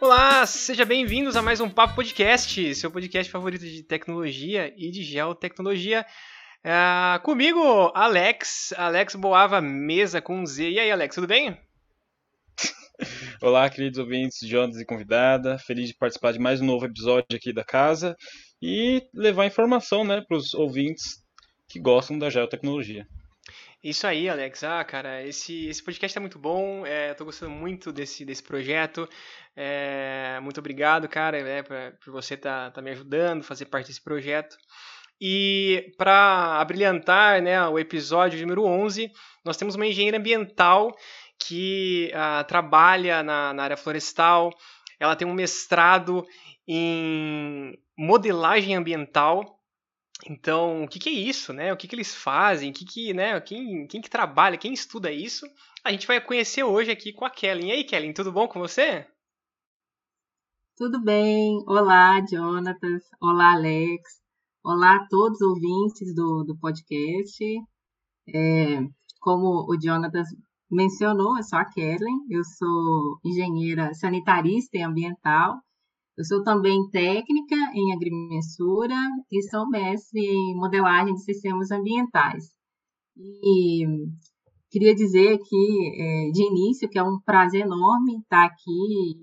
Olá, seja bem-vindos a mais um Papo Podcast, seu podcast favorito de tecnologia e de geotecnologia. Uh, comigo, Alex, Alex Boava Mesa com Z. E aí, Alex, tudo bem? Olá, queridos ouvintes, Jonas e convidada. Feliz de participar de mais um novo episódio aqui da casa e levar informação né, para os ouvintes que gostam da geotecnologia. Isso aí, Alex. Ah, cara, esse, esse podcast é muito bom. É, tô gostando muito desse, desse projeto. É, muito obrigado, cara, é, pra, por você estar tá, tá me ajudando, fazer parte desse projeto. E para abrilhantar né, o episódio número 11, nós temos uma engenheira ambiental que uh, trabalha na, na área florestal. Ela tem um mestrado em modelagem ambiental então, o que, que, é isso, né? O que, que eles fazem? O que, que né? Quem, quem que trabalha? Quem estuda isso? A gente vai conhecer hoje aqui com a Kellen. E aí, Kellen, tudo bom com você? Tudo bem. Olá, Jonatas. Olá, Alex. Olá a todos os ouvintes do, do podcast. É, como o Jonatas mencionou, eu sou a Kellen, eu sou engenheira sanitarista e ambiental eu sou também técnica em agrimensura e sou mestre em modelagem de sistemas ambientais. E queria dizer aqui, é, de início, que é um prazer enorme estar aqui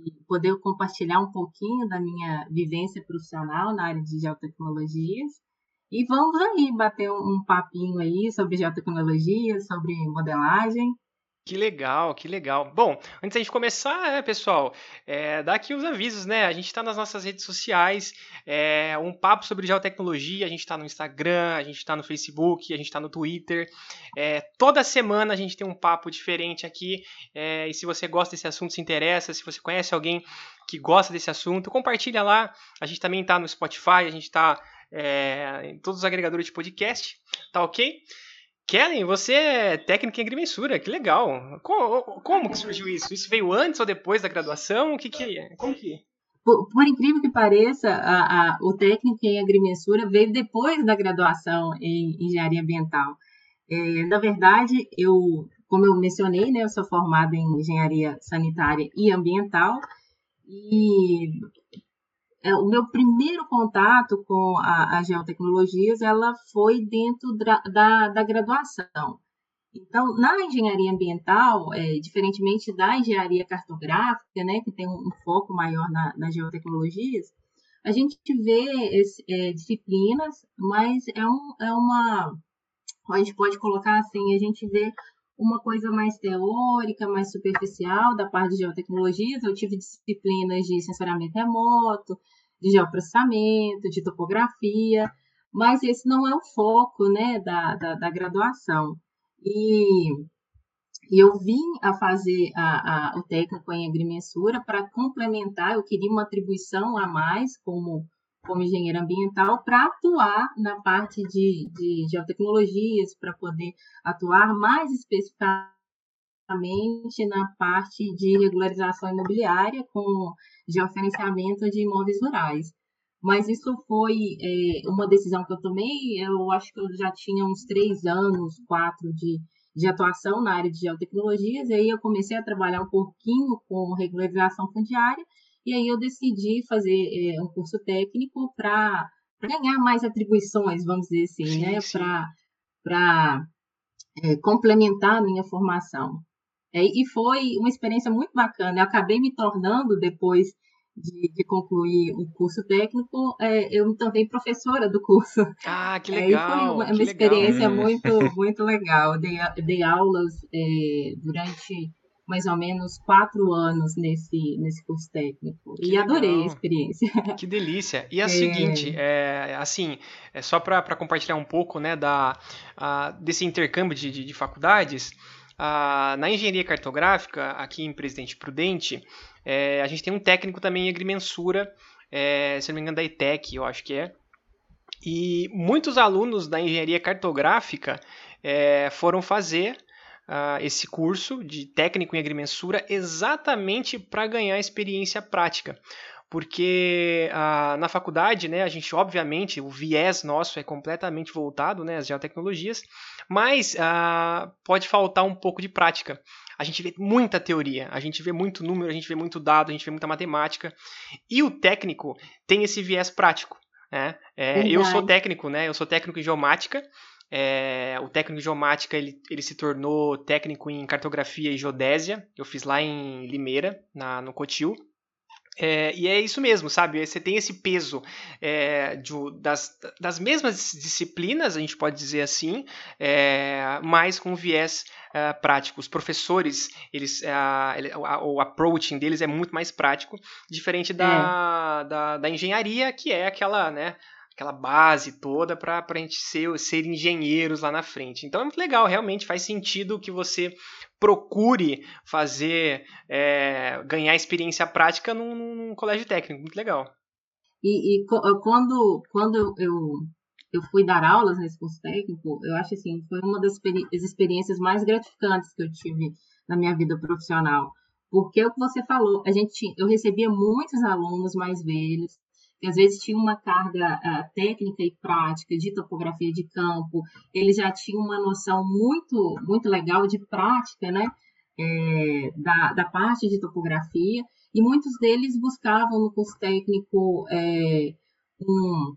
e poder compartilhar um pouquinho da minha vivência profissional na área de geotecnologias. E vamos aí bater um papinho aí sobre geotecnologia, sobre modelagem. Que legal, que legal. Bom, antes da gente começar, né, pessoal, é, dá aqui os avisos, né? A gente está nas nossas redes sociais, é, um papo sobre geotecnologia, a gente está no Instagram, a gente está no Facebook, a gente está no Twitter. É, toda semana a gente tem um papo diferente aqui. É, e se você gosta desse assunto, se interessa, se você conhece alguém que gosta desse assunto, compartilha lá. A gente também está no Spotify, a gente está é, em todos os agregadores de podcast, tá ok? Kellen, você é técnica em agrimensura, que legal. Como, como, que surgiu isso? Isso veio antes ou depois da graduação? O que que? Como que por, por, incrível que pareça, a, a, o técnico em agrimensura veio depois da graduação em engenharia ambiental. É, na verdade, eu, como eu mencionei, né, eu sou formada em engenharia sanitária e ambiental, e é, o meu primeiro contato com as geotecnologias ela foi dentro da, da, da graduação. Então, na engenharia ambiental, é, diferentemente da engenharia cartográfica, né, que tem um, um foco maior na, nas geotecnologias, a gente vê esse, é, disciplinas, mas é, um, é uma. A gente pode colocar assim: a gente vê uma coisa mais teórica, mais superficial da parte de geotecnologias. Eu tive disciplinas de sensoriamento remoto, de geoprocessamento, de topografia, mas esse não é o foco né, da, da, da graduação. E, e, eu vim a fazer a, a, o técnico em agrimensura para complementar, eu queria uma atribuição a mais como como engenheiro ambiental para atuar na parte de, de geotecnologias, para poder atuar mais especificamente na parte de regularização imobiliária com geoferenciamento de imóveis rurais. Mas isso foi é, uma decisão que eu tomei, eu acho que eu já tinha uns três anos, quatro de, de atuação na área de geotecnologias, e aí eu comecei a trabalhar um pouquinho com regularização fundiária, e aí eu decidi fazer é, um curso técnico para ganhar mais atribuições, vamos dizer assim, né? Para é, complementar a minha formação. É, e foi uma experiência muito bacana. Eu acabei me tornando, depois de, de concluir o curso técnico, é, eu me tornei professora do curso. Ah, que legal! É, foi uma, uma experiência legal. muito, muito legal. Dei, dei aulas é, durante mais ou menos quatro anos nesse, nesse curso técnico. Que e legal. adorei a experiência. Que delícia. E a é... seguinte, é, assim, é só para compartilhar um pouco né, da, a, desse intercâmbio de, de, de faculdades, na engenharia cartográfica, aqui em Presidente Prudente, é, a gente tem um técnico também em agrimensura, é, se não me engano, da ITEC, eu acho que é. E muitos alunos da engenharia cartográfica é, foram fazer uh, esse curso de técnico em agrimensura exatamente para ganhar experiência prática. porque ah, na faculdade, né, a gente obviamente o viés nosso é completamente voltado, né, às geotecnologias, mas ah, pode faltar um pouco de prática. A gente vê muita teoria, a gente vê muito número, a gente vê muito dado, a gente vê muita matemática, e o técnico tem esse viés prático. Né? É, eu sou técnico, né? Eu sou técnico em geomática. É, o técnico em geomática ele, ele se tornou técnico em cartografia e geodésia. Eu fiz lá em Limeira, na, no Cotil. É, e é isso mesmo, sabe? Você tem esse peso é, de, das, das mesmas disciplinas, a gente pode dizer assim, é, mas com viés é, prático. Os professores, eles, ele, o approaching deles é muito mais prático, diferente da, é. da, da engenharia, que é aquela, né? Aquela base toda para a gente ser, ser engenheiros lá na frente. Então é muito legal, realmente faz sentido que você procure fazer, é, ganhar experiência prática num, num, colégio técnico, muito legal. E, e quando, quando eu, eu fui dar aulas nesse curso técnico, eu acho assim, foi uma das experiências mais gratificantes que eu tive na minha vida profissional. Porque é o que você falou, a gente, eu recebia muitos alunos mais velhos, às vezes tinha uma carga uh, técnica e prática de topografia de campo, eles já tinham uma noção muito, muito legal de prática, né, é, da, da parte de topografia, e muitos deles buscavam no curso técnico é, um,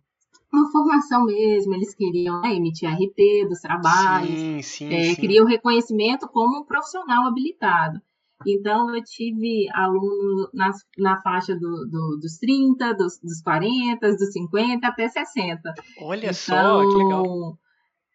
uma formação mesmo, eles queriam né, emitir RP dos trabalhos, sim, sim, é, sim. queriam reconhecimento como um profissional habilitado. Então, eu tive aluno nas, na faixa do, do, dos 30, dos, dos 40, dos 50 até 60. Olha então, só, que legal.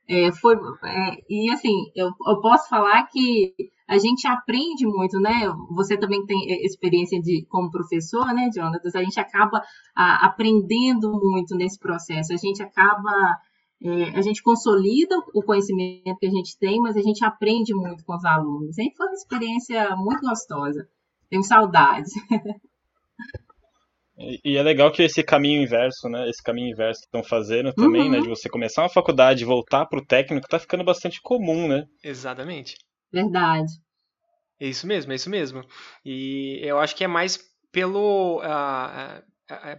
É, foi, é, e assim, eu, eu posso falar que a gente aprende muito, né? Você também tem experiência de como professor, né, Jonatas? A gente acaba a, aprendendo muito nesse processo. A gente acaba é, a gente consolida o conhecimento que a gente tem, mas a gente aprende muito com os alunos. Sempre foi uma experiência muito gostosa. Tenho saudades. E é legal que esse caminho inverso, né? Esse caminho inverso que estão fazendo também, uhum. né? De você começar uma faculdade e voltar para o técnico, tá ficando bastante comum, né? Exatamente. Verdade. É isso mesmo, é isso mesmo. E eu acho que é mais pelo. Uh,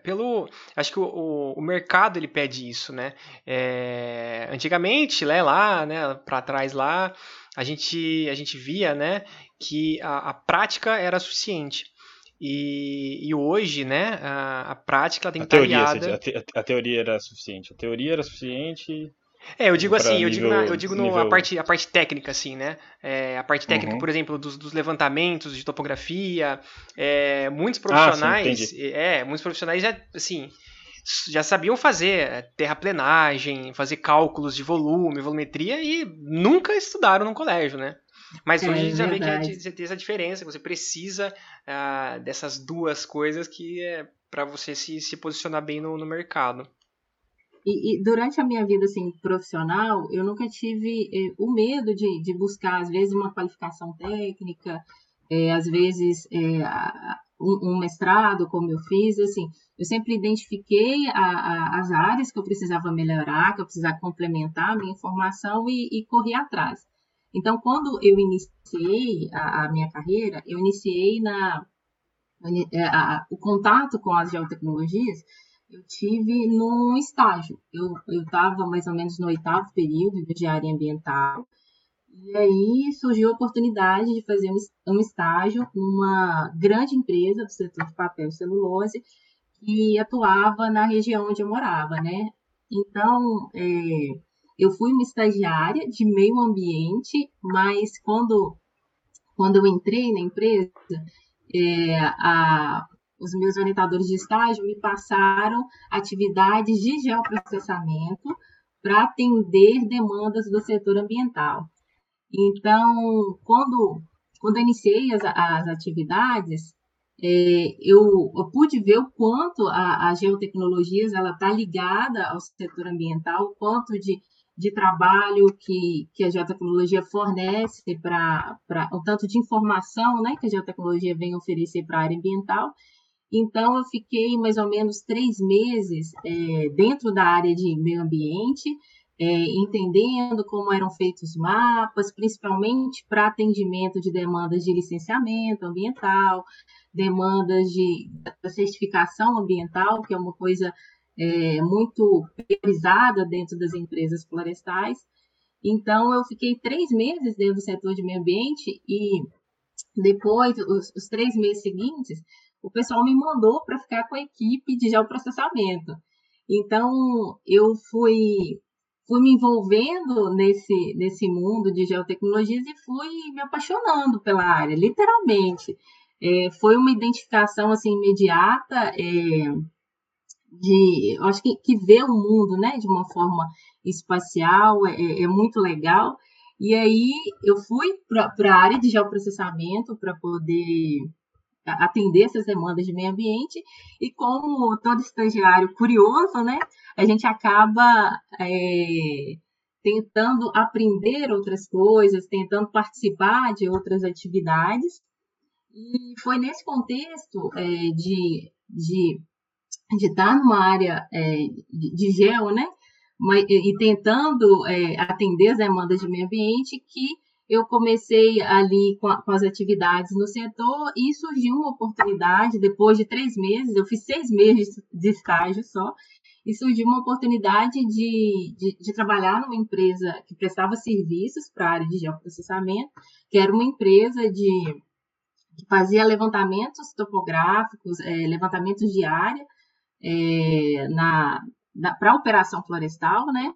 pelo acho que o, o, mercado ele pede isso né? É, antigamente né, lá né para trás lá a gente a gente via né que a, a prática era suficiente. E, e hoje né a, a prática tem que a teoria, a, te, a, teoria era suficiente. A teoria era suficiente é, eu digo assim, eu digo, na, eu digo no, nível... a, parte, a parte técnica, assim, né? É, a parte técnica, uhum. por exemplo, dos, dos, levantamentos de topografia. É, muitos profissionais. Ah, sim, é, muitos profissionais já, assim, já sabiam fazer terraplenagem, fazer cálculos de volume, volumetria e nunca estudaram no colégio, né? Mas hoje é, a gente já vê que você tem essa diferença, você precisa uh, dessas duas coisas que é para você se, se posicionar bem no, no mercado. E, e, durante a minha vida assim, profissional, eu nunca tive eh, o medo de, de, buscar, às vezes, uma qualificação técnica, eh, às vezes eh, um, um, mestrado, como eu fiz. Assim, eu sempre identifiquei a, a, as áreas que eu precisava melhorar, que eu precisava complementar a minha informação e, e corri atrás. Então, quando eu iniciei a, a minha carreira, eu iniciei na, a, o contato com as geotecnologias eu tive num estágio. Eu estava mais ou menos no oitavo período de engenharia ambiental. E aí surgiu a oportunidade de fazer um estágio numa grande empresa do setor de papel e celulose que atuava na região onde eu morava, né? Então, é, eu fui uma estagiária de meio ambiente, mas quando, quando eu entrei na empresa, é, a, os meus orientadores de estágio me passaram atividades de geoprocessamento para atender demandas do setor ambiental. Então, quando, quando eu iniciei as, as atividades, é, eu, eu, pude ver o quanto a, a geotecnologias ela está ligada ao setor ambiental, o quanto de, de trabalho que, que a geotecnologia fornece para o tanto de informação né, que a geotecnologia vem oferecer para a área ambiental então, eu fiquei mais ou menos três meses é, dentro da área de meio ambiente, é, entendendo como eram feitos mapas, principalmente para atendimento de demandas de licenciamento ambiental, demandas de certificação ambiental, que é uma coisa é, muito priorizada dentro das empresas florestais. Então, eu fiquei três meses dentro do setor de meio ambiente e depois, os, os três meses seguintes, o pessoal me mandou para ficar com a equipe de geoprocessamento. Então, eu fui, fui me envolvendo nesse, nesse mundo de geotecnologias e fui me apaixonando pela área, literalmente. É, foi uma identificação assim imediata é, de, acho que, que ver o mundo, né, de uma forma espacial é, é muito legal. E aí eu fui para a área de geoprocessamento para poder atender essas demandas de meio ambiente. E como todo estagiário curioso, né, a gente acaba é, tentando aprender outras coisas, tentando participar de outras atividades. E foi nesse contexto é, de, de, de estar numa área é, de, de gel, né, mas, e tentando é, atender as demandas de meio ambiente que eu comecei ali com, a, com, as atividades no setor e surgiu uma oportunidade, depois de três meses, eu fiz seis meses de estágio só, e surgiu uma oportunidade de, de, de trabalhar numa empresa que prestava serviços para a área de geoprocessamento, que era uma empresa de que fazia levantamentos topográficos, é, levantamentos de área é, na, para a operação florestal, né?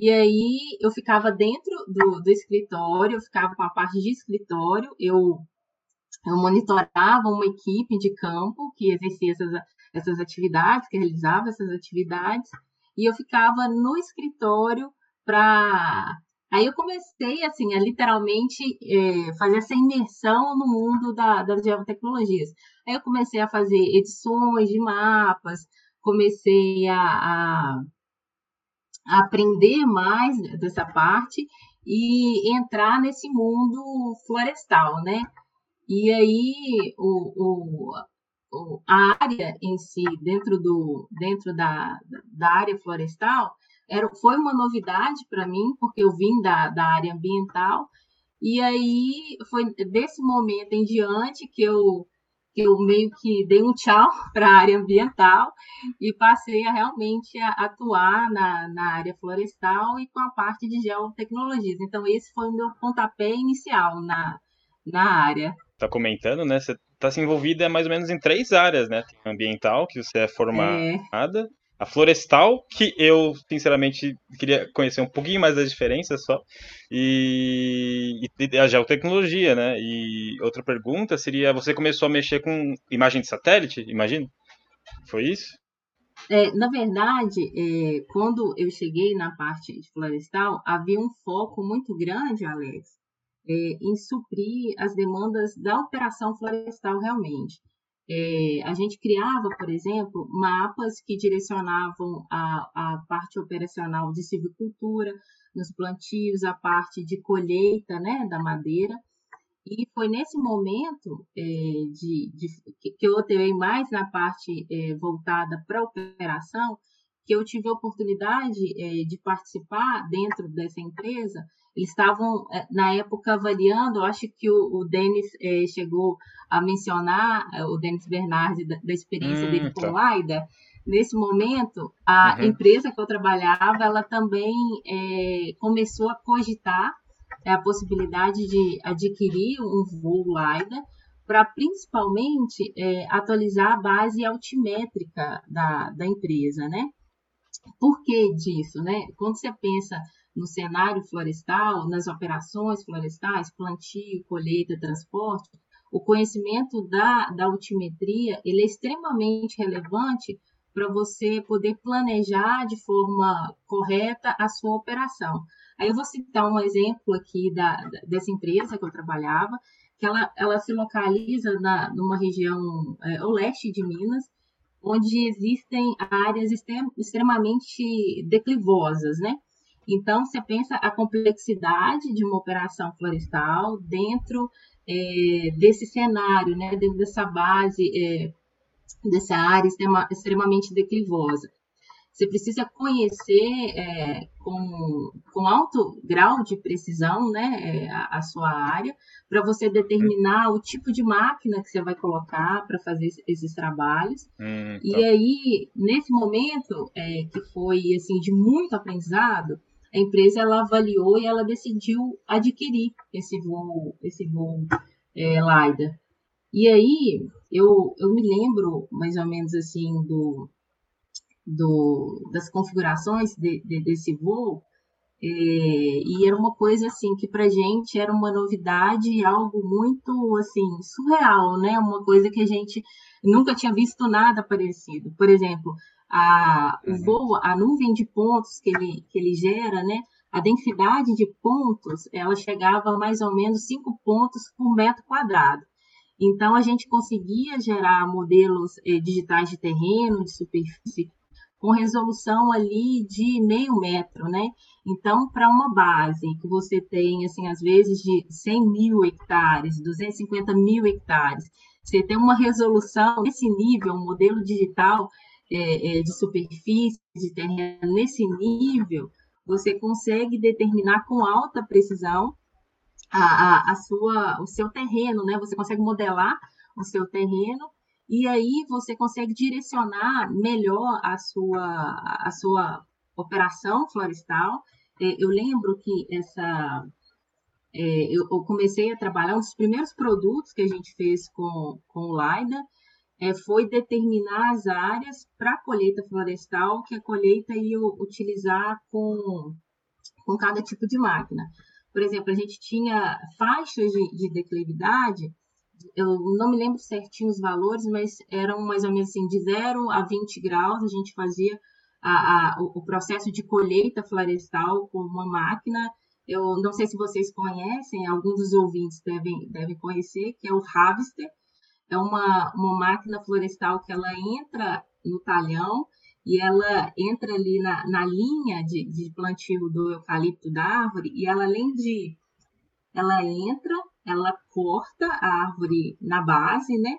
E aí eu ficava dentro do, do escritório, eu ficava com a parte de escritório, eu, eu monitorava uma equipe de campo que exercia essas, essas atividades, que realizava essas atividades, e eu ficava no escritório para. Aí eu comecei, assim, a literalmente é, fazer essa imersão no mundo da, das geotecnologias. Aí eu comecei a fazer edições de mapas, comecei a, a, a aprender mais dessa parte e entrar nesse mundo florestal, né? E aí o, o, a área em si, dentro, do, dentro da, da área florestal, era, foi uma novidade para mim, porque eu vim da, da área ambiental, e aí foi desse momento em diante que eu eu meio que dei um tchau para a área ambiental e passei a realmente a atuar na, na área florestal e com a parte de geotecnologias. Então, esse foi o meu pontapé inicial na, na área. Está comentando, né? Você está se envolvida mais ou menos em três áreas, né? Tem ambiental, que você é formada, é a florestal, que eu, sinceramente, queria conhecer um pouquinho mais das diferenças só, e, e, a geotecnologia, né? E outra pergunta seria, você começou a mexer com imagem de satélite, imagino? Foi isso? É, na verdade, é, quando eu cheguei na parte de florestal, havia um foco muito grande, Alex, é, em suprir as demandas da operação florestal realmente. É, a gente criava, por exemplo, mapas que direcionavam a, a parte operacional de silvicultura, nos plantios, a parte de colheita né, da madeira. E foi nesse momento é, de, de, que eu atuei mais na parte é, voltada para a operação, que eu tive a oportunidade é, de participar dentro dessa empresa eles estavam, eh, na época, avaliando, acho que o, o Denis é, chegou a mencionar, eh, o Denis Bernardi, da, da experiência hum, dele com tá. o LIDAR. Nesse momento, a uhum. empresa que eu trabalhava, ela também começou a cogitar a possibilidade de adquirir um voo LiDAR para principalmente atualizar a base altimétrica da, da empresa, né? Por que disso, né? Quando você pensa no cenário florestal, nas operações florestais, plantio, colheita, transporte, o conhecimento da, da altimetria ele é extremamente relevante para você poder planejar de forma correta a sua operação. Aí eu vou citar um exemplo aqui da, dessa empresa que eu trabalhava, que ela, ela se localiza na, numa região é, oeste de Minas, onde existem áreas extrem, extremamente declivosas, né? Então, você pensa a complexidade de uma operação florestal dentro é, desse cenário, né, dentro dessa base, é, dessa área extrema, extremamente declivosa. você precisa conhecer é, com, com alto grau de precisão né, é, a, a sua área, para você determinar o tipo de máquina que você vai colocar para fazer esses trabalhos. Hum, tá. E aí, nesse momento, é, que foi assim de muito aprendizado, a empresa ela avaliou e ela decidiu adquirir esse voo, esse voo é, LiDAR. E aí, eu, eu me lembro mais ou menos assim do, do das configurações de, de, desse voo, é, e era uma coisa assim que para gente era uma novidade, algo muito assim surreal, né? Uma coisa que a gente nunca tinha visto nada parecido. Por exemplo, a, o uhum. voo, a nuvem de pontos que ele, que ele gera, né? A densidade de pontos, ela chegava a mais ou menos 5 pontos por metro quadrado. Então, a gente conseguia gerar modelos eh, digitais de terreno, de superfície, com resolução ali de meio metro, né? Então, para uma base que você tem, assim, às vezes de 100 mil hectares, 250 mil hectares, você tem uma resolução nesse nível, um modelo digital é, é, de superfície, de terreno nesse nível, você consegue determinar com alta precisão a, a, a, sua, o seu terreno, né? Você consegue modelar o seu terreno e aí você consegue direcionar melhor a sua, a sua operação florestal. É, eu lembro que essa é, eu, comecei a trabalhar um dos primeiros produtos que a gente fez com, com o LIDA é, foi determinar as áreas para a colheita florestal que a colheita ia utilizar com, com cada tipo de máquina. Por exemplo, a gente tinha faixas de, de declividade, eu não me lembro certinho os valores, mas eram mais ou menos assim, de 0 a 20 graus, a gente fazia a, a, o processo de colheita florestal com uma máquina. Eu não sei se vocês conhecem, alguns dos ouvintes devem, devem conhecer, que é o Harvester, é uma, uma máquina florestal que ela entra no talhão e ela entra ali na, na linha de, de plantio do eucalipto da árvore e ela, além de... Ela entra, ela corta a árvore na base, né?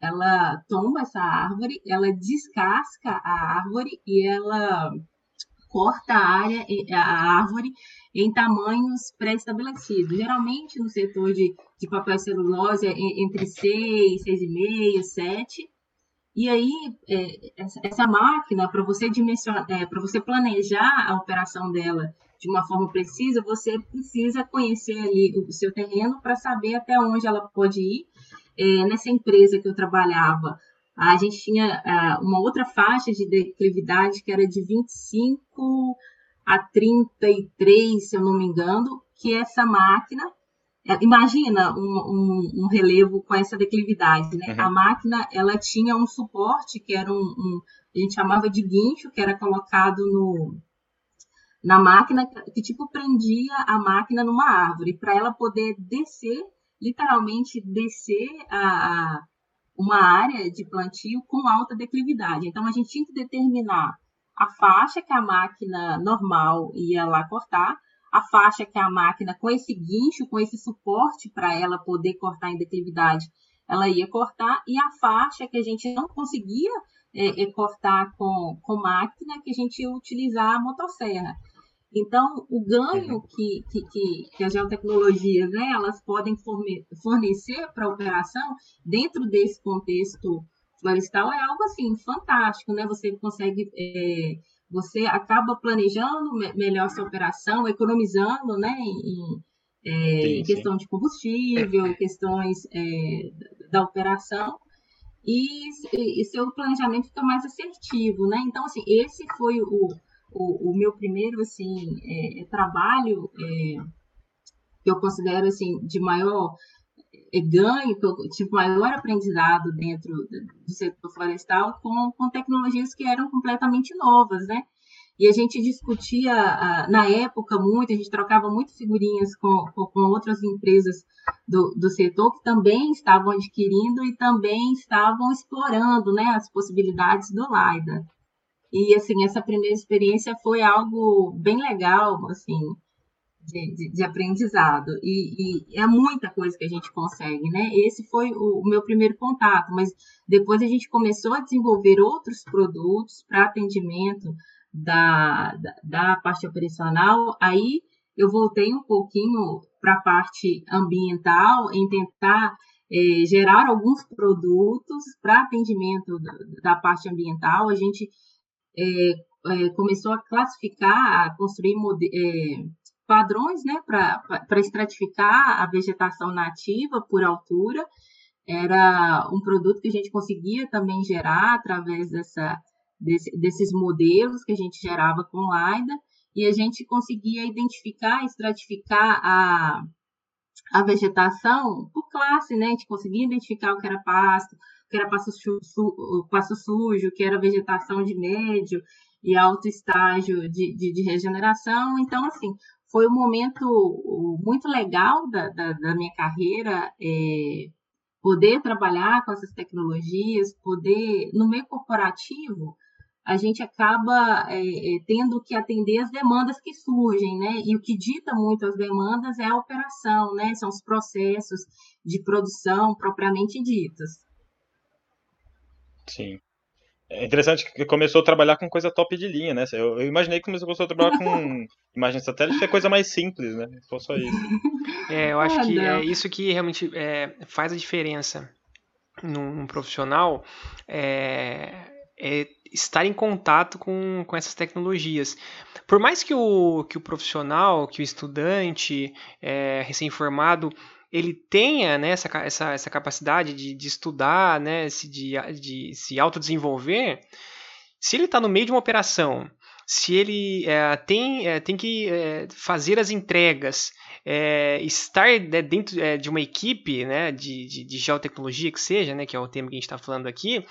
Ela tomba essa árvore, ela descasca a árvore e ela corta a área, a árvore em tamanhos pré-estabelecidos. Geralmente no setor de, de papel celulose é entre 6, 6,5, 7. E aí, é, essa, essa, máquina, para você dimensionar, é, para você planejar a operação dela de uma forma precisa, você precisa conhecer ali o seu terreno para saber até onde ela pode ir. É, nessa empresa que eu trabalhava, a gente tinha uh, uma outra faixa de declividade que era de 25 a 33, se eu não me engano, que essa máquina. É, imagina um, um, um relevo com essa declividade, né? Uhum. A máquina ela tinha um suporte que era um, um, a gente chamava de guincho, que era colocado no, na máquina, que tipo prendia a máquina numa árvore, para ela poder descer, literalmente descer a, a uma área de plantio com alta declividade. Então, a gente tinha que determinar a faixa que a máquina normal ia lá cortar, a faixa que a máquina com esse guincho, com esse suporte para ela poder cortar em declividade, ela ia cortar, e a faixa que a gente não conseguia é, é cortar com, com máquina, que a gente ia utilizar a motosserra. Então, o ganho uhum. que, que, que, que as geotecnologias né, elas podem fornecer para a operação dentro desse contexto florestal é algo assim fantástico, né? Você consegue, é, você acaba planejando melhor sua operação, economizando, né? Em, é, sim, questão de combustível, questões é, da operação e, e seu planejamento fica mais assertivo, né? Então, assim, esse foi o o, o meu primeiro assim é, é, trabalho é, que eu considero assim de maior é, ganho, que eu tive maior aprendizado dentro do setor florestal com, com tecnologias que eram completamente novas, né? E a gente discutia na época muito, a gente trocava muito figurinhas com, com, outras empresas do, do setor que também estavam adquirindo e também estavam explorando né, as possibilidades do LIDA. E, assim, essa primeira experiência foi algo bem legal, assim, de, de, de aprendizado. E, e, é muita coisa que a gente consegue, né? Esse foi o, o meu primeiro contato, mas depois a gente começou a desenvolver outros produtos para atendimento da, da, da parte operacional, aí eu voltei um pouquinho para a parte ambiental, em tentar é, gerar alguns produtos para atendimento da, da, parte ambiental. A gente é, é, começou a classificar, a construir é, padrões né, para estratificar a vegetação nativa por altura. Era um produto que a gente conseguia também gerar através dessa, desse, desses modelos que a gente gerava com LIDA, e a gente conseguia identificar, estratificar a, a vegetação por classe, né? A gente conseguia identificar o que era pasto, que era pasto, su, pasto sujo, que era vegetação de médio e alto estágio de, de, de regeneração. Então, assim, foi um momento muito legal da, da, da minha carreira, é, poder trabalhar com essas tecnologias, poder, no meio corporativo, a gente acaba é, é, tendo que atender as demandas que surgem, né? E o que dita muito as demandas é a operação, né? São os processos de produção propriamente ditos. Sim. É interessante que começou a trabalhar com coisa top de linha, né? Eu, eu imaginei que começou a trabalhar com imagem satélite, é coisa mais simples, né? Foi só isso. É, eu acho ah, que não. é isso que realmente é, faz a diferença num, num profissional. É, é estar em contato com, com essas tecnologias. Por mais que o, que o profissional, que o estudante é, recém-formado, ele tenha né, essa, essa, essa capacidade de, de estudar, né, de, de se autodesenvolver, se ele está no meio de uma operação, se ele é, tem, é, tem que é, fazer as entregas, é, estar né, dentro é, de uma equipe né, de, de, de, geotecnologia que seja, né, que é o tema que a gente está falando aqui,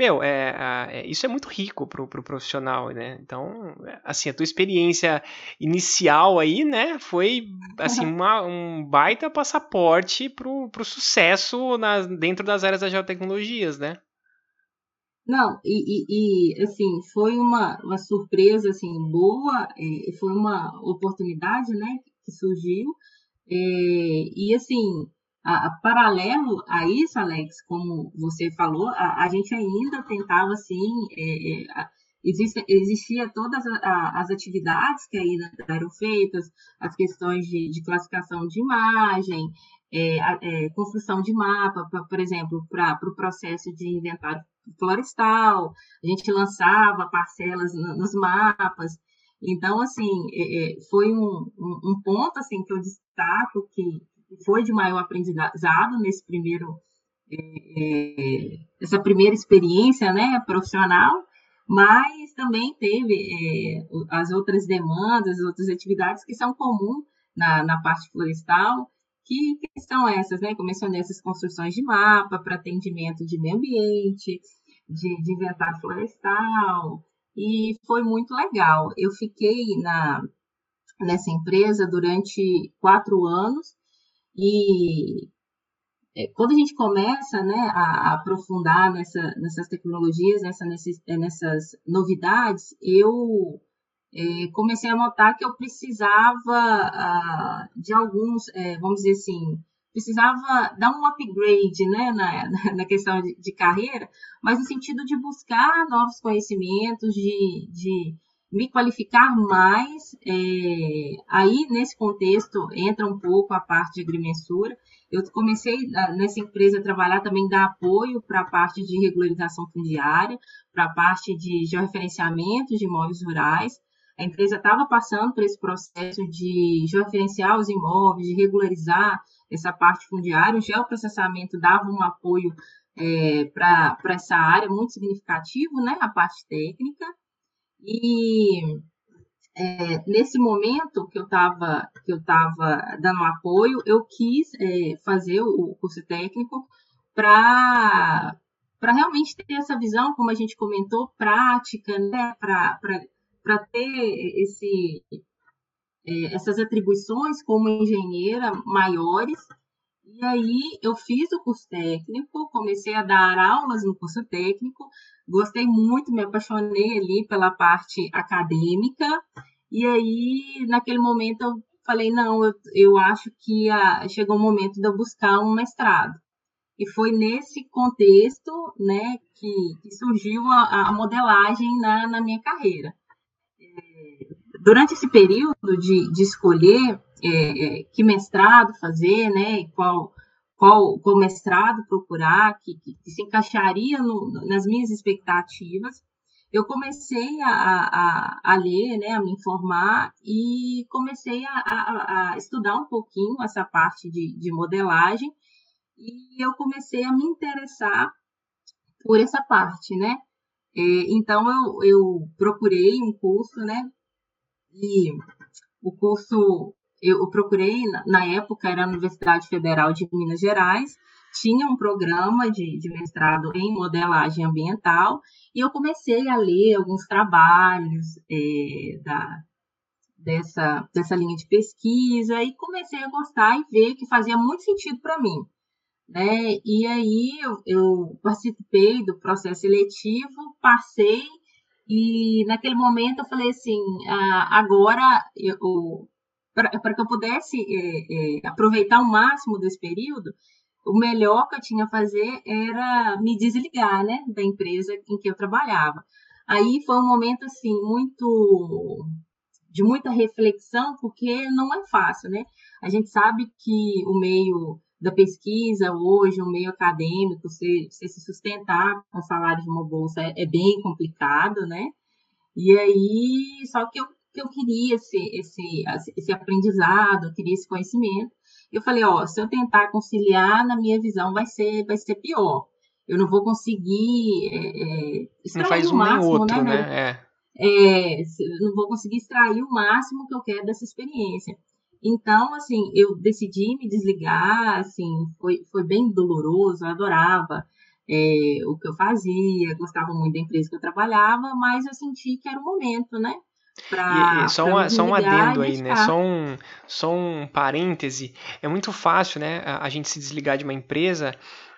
meu, é, é, isso é muito rico pro, pro profissional, né? Então, assim, a tua experiência inicial aí, né, foi, assim, uma, um baita passaporte pro, pro sucesso na, dentro das áreas das geotecnologias, né? Não, e, e, e, assim, foi uma, uma surpresa, assim, boa, é, foi uma oportunidade, né, que surgiu, é, e assim, a, a, paralelo a isso, Alex, como você falou, a, a gente ainda tentava, assim, é, é, existe, existia todas as atividades que ainda eram feitas, as questões de, de classificação de imagem, é, é, construção de mapa, pra, por exemplo, para o pro processo de inventário florestal, a gente lançava parcelas nos mapas. Então, assim, é, é, foi um, um, um, ponto assim que eu destaco que foi de maior aprendizado nesse primeiro é, é, essa primeira experiência né, profissional, mas também teve é, as outras demandas, as outras atividades que são comuns na, na parte florestal, que, que são essas, né? Mencionei, essas construções de mapa para atendimento de meio ambiente, de, de inventário florestal, e foi muito legal. Eu fiquei na, nessa empresa durante quatro anos, e é, quando a gente começa né, a, aprofundar nessa, nessas tecnologias, nessa, é, nessas novidades, eu é, comecei a notar que eu precisava ah, de alguns, é, vamos dizer assim, precisava dar um upgrade né, na, na questão de, de, carreira, mas no sentido de buscar novos conhecimentos, de, de me qualificar mais. É, aí, nesse contexto, entra um pouco a parte de agrimensura. Eu comecei nessa empresa a trabalhar também, dar apoio para a parte de regularização fundiária, para a parte de georreferenciamento de imóveis rurais. A empresa estava passando por esse processo de georreferenciar os imóveis, de regularizar essa parte fundiária. O geoprocessamento dava um apoio é, para essa área muito significativo, né, a parte técnica. E é, nesse momento que eu estava que eu estava dando apoio, eu quis é, fazer o curso técnico para para realmente ter essa visão, como a gente comentou, prática, né, para ter esse, é, essas atribuições como engenheira maiores. E aí eu fiz o curso técnico, comecei a dar aulas no curso técnico, gostei muito, me apaixonei ali pela parte acadêmica, e aí, naquele momento, eu falei, não, eu, eu acho que a, chegou o momento de eu buscar um mestrado. E foi nesse contexto, né, que, que surgiu a, a modelagem na, na minha carreira. durante esse período de, de escolher é, é, que mestrado fazer, né, qual, qual, qual mestrado procurar, que, que, que se encaixaria no, nas minhas expectativas, eu comecei a, a, a, ler, né, a me informar e comecei a, a, estudar um pouquinho essa parte de, de, modelagem e eu comecei a me interessar por essa parte, né? É, então eu, eu procurei um curso, né? E o curso eu procurei na época era a Universidade Federal de Minas Gerais tinha um programa de, de mestrado em modelagem ambiental e eu comecei a ler alguns trabalhos é, da, dessa, dessa linha de pesquisa e comecei a gostar e ver que fazia muito sentido para mim. Né? E aí eu, eu, participei do processo seletivo, passei, e naquele momento eu falei assim, ah, agora para que eu pudesse é, é, aproveitar o máximo desse período, o melhor que eu tinha a fazer era me desligar, né, da empresa em que eu trabalhava. Aí foi um momento assim muito de muita reflexão, porque não é fácil, né? A gente sabe que o meio da pesquisa hoje, o meio acadêmico, você, você se sustentar com o salário de uma bolsa é, é, bem complicado, né? E aí, só que eu, que eu queria esse, esse, esse aprendizado, eu queria esse conhecimento, eu falei, ó, se eu tentar conciliar, na minha visão, vai ser, vai ser pior. Eu não vou conseguir é, extrair não faz o máximo, nem outro, né? né? É. é. não vou conseguir extrair o máximo que eu quero dessa experiência. Então, assim, eu decidi me desligar, assim, foi, foi bem doloroso, eu adorava é, o que eu fazia, gostava muito da empresa que eu trabalhava, mas eu senti que era o momento, né? Pra, só, uma, só um adendo aí, né? Só um, só um parêntese. É muito fácil, né? A, gente se desligar de uma empresa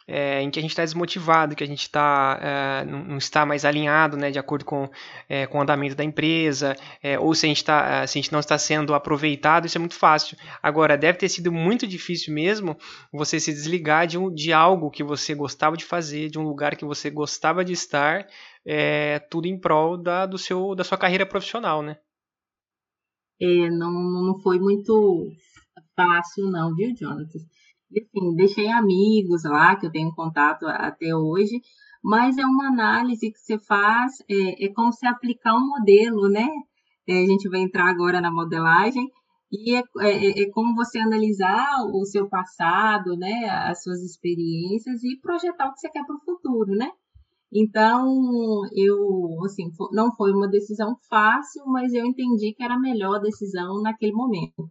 é, em que a gente está desmotivado, que a gente tá, é, não está mais alinhado né, de acordo com, é, com o andamento da empresa, ou se a, gente tá, se a gente não está sendo aproveitado, isso é muito fácil. Agora, deve ter sido muito difícil mesmo você se desligar de, um, de algo que você gostava de fazer, de um lugar que você gostava de estar, é, tudo em prol da, do seu, da sua carreira profissional, né? É, não, não foi muito fácil, não, viu, Jonathan? Enfim, deixei amigos lá, que eu tenho contato até hoje, mas é uma análise que você faz, é, é como se aplicar um modelo, né? É, a gente vai entrar agora na modelagem, e é, é, é, como você analisar o seu passado, né? As suas experiências e projetar o que você quer para o futuro, né? Então, eu, assim, não foi uma decisão fácil, mas eu entendi que era a melhor decisão naquele momento.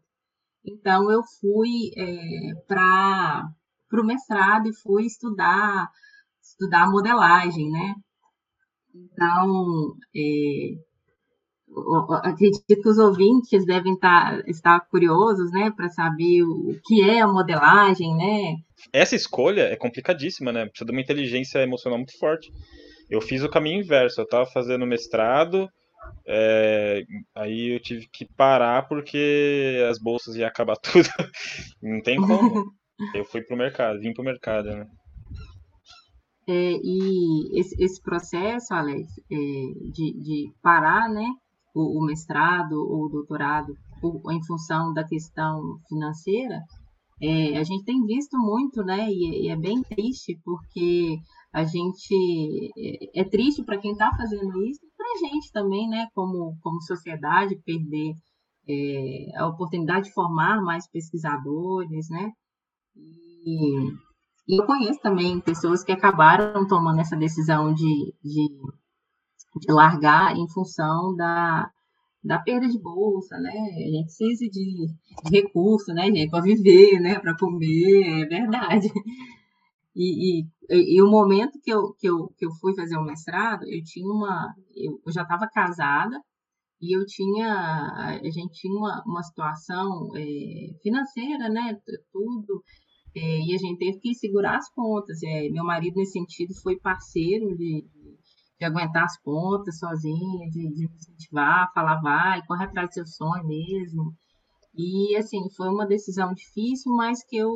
Então, eu fui é, para o mestrado e fui estudar, estudar modelagem, né? Então, é, acredito que os ouvintes devem estar, tá, estar curiosos, né, para saber o que é a modelagem, né? Essa escolha é complicadíssima, né? Precisa de uma inteligência emocional muito forte. Eu fiz o caminho inverso. Eu estava fazendo mestrado, é, aí eu tive que parar porque as bolsas iam acabar tudo. Não tem como. Eu fui pro mercado, vim pro mercado, né? É, e esse, esse, processo, Alex, é, de, de parar, né, o, o mestrado ou o doutorado por, em função da questão financeira, é, a gente tem visto muito, né, e, e é bem triste, porque a gente é, é triste para quem está fazendo isso, para a gente também, né, como, como sociedade, perder é, a oportunidade de formar mais pesquisadores, né? E, e, eu conheço também pessoas que acabaram tomando essa decisão de, de, de largar em função da, da perda de bolsa, né? A gente precisa de, de recurso, né, gente, para viver, né, para comer, é verdade. E, e, e, o momento que eu, que, eu, que eu fui fazer o mestrado, eu tinha uma. Eu, já estava casada e eu tinha. A gente tinha uma, uma situação é, financeira, né? Tudo. É, e a gente teve que segurar as contas. É, meu marido, nesse sentido, foi parceiro de, de aguentar as pontas sozinho, de, de incentivar, falar, vai, corre atrás do seu sonho mesmo. E, assim, foi uma decisão difícil, mas que eu,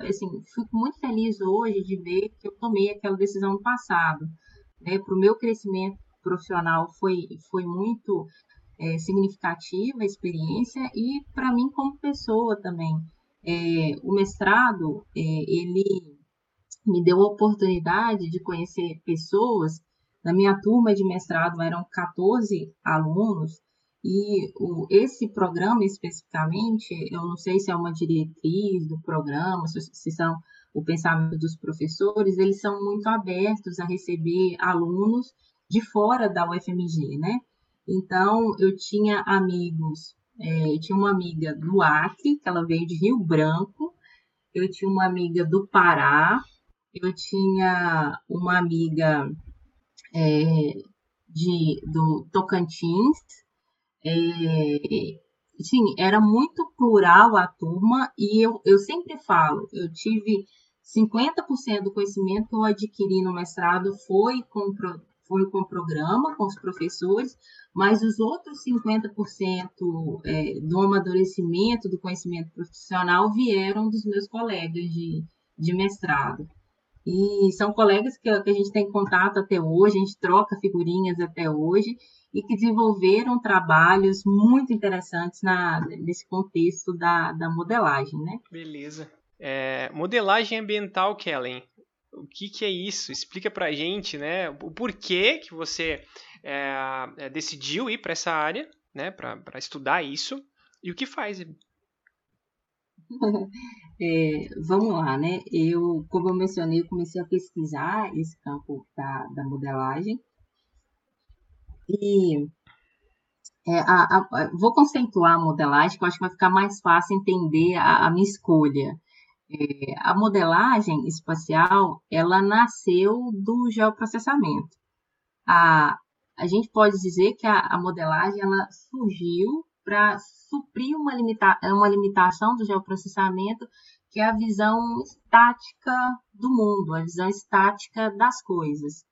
assim, fico muito feliz hoje de ver que eu tomei aquela decisão no passado. Né? Para o meu crescimento profissional foi, foi muito é, significativa a experiência e para mim como pessoa também. É, o mestrado, é, ele me deu a oportunidade de conhecer pessoas. Na minha turma de mestrado eram 14 alunos e o, esse programa especificamente, eu não sei se é uma diretriz do programa, se, se são o pensamento dos professores, eles são muito abertos a receber alunos de fora da UFMG, né? Então, eu tinha amigos, é, eu tinha uma amiga do Acre, que ela veio de Rio Branco, eu tinha uma amiga do Pará, eu tinha uma amiga é, de, do Tocantins, é, sim, era muito plural a turma e eu, eu sempre falo, eu tive 50% do conhecimento que eu adquiri no mestrado foi com, foi com o programa, com os professores, mas os outros 50% é, do amadurecimento do conhecimento profissional vieram dos meus colegas de, de mestrado. E são colegas que, que a gente tem contato até hoje, a gente troca figurinhas até hoje, e que desenvolveram trabalhos muito interessantes na, nesse contexto da, da modelagem, né? Beleza. É, modelagem ambiental, Kellen. O que, que é isso? Explica pra gente, né? O porquê que você é, é decidiu ir para essa área, né? Para estudar isso. E o que faz? É, vamos lá, né? Eu, como eu mencionei, eu comecei a pesquisar esse campo da, da modelagem e é, a, a, vou conceituar a modelagem, que eu acho que vai ficar mais fácil entender a, a minha escolha. É, a modelagem espacial, ela nasceu do geoprocessamento. A, a gente pode dizer que a, modelagem ela surgiu para suprir uma, limita, uma limitação do geoprocessamento, que é a visão estática do mundo, a visão estática das coisas.